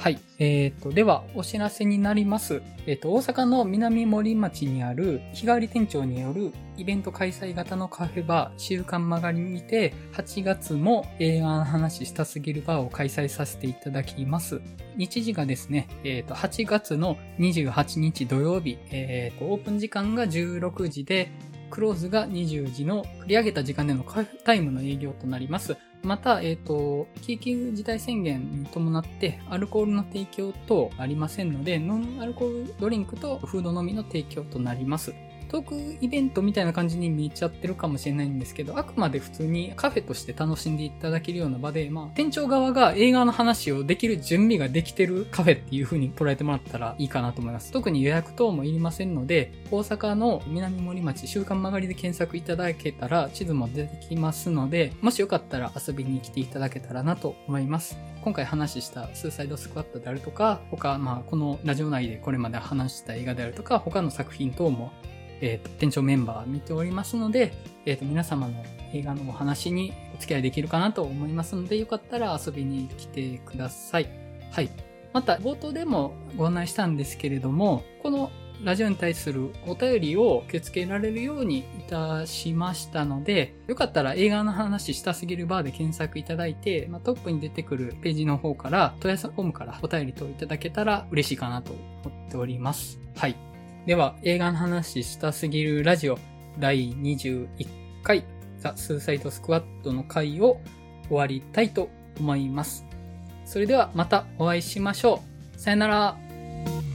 はい。えっ、と、では、お知らせになります。えっ、と、大阪の南森町にある日替わり店長によるイベント開催型のカフェバー、週刊曲がりにて、8月も映画の話したすぎるバーを開催させていただきます。日時がですね、えっ、と、8月の28日土曜日、えっ、と、オープン時間が16時で、クローズが20時の繰り上げた時間でのカフェタイムの営業となります。また、えっ、と、緊急事態宣言に伴ってアルコールの提供等ありませんので、ノンアルコールドリンクとフードのみの提供となります。トークイベントみたいな感じに見ちゃってるかもしれないんですけど、あくまで普通にカフェとして楽しんでいただけるような場で、まあ、店長側が映画の話をできる準備ができてるカフェっていう風に捉えてもらったらいいかなと思います。特に予約等もいりませんので、大阪の南森町週刊曲がりで検索いただけたら地図も出てきますので、もしよかったら遊びに来ていただけたらなと思います。今回話したスーサイドスクワットであるとか、他、まあ、このラジオ内でこれまで話した映画であるとか、他の作品等もえっ、と、店長メンバー見ておりますので、えっ、と、皆様の映画のお話にお付き合いできるかなと思いますので、よかったら遊びに来てください。はい。また、冒頭でもご案内したんですけれども、このラジオに対するお便りを受け付けられるようにいたしましたので、よかったら映画の話したすぎるバーで検索いただいて、まあ、トップに出てくるページの方から、問い合わせフォームからお便りといただけたら嬉しいかなと思っております。はい。では、映画の話したすぎるラジオ第21回ザ・スーサイドスクワットの回を終わりたいと思います。それではまたお会いしましょう。さよなら。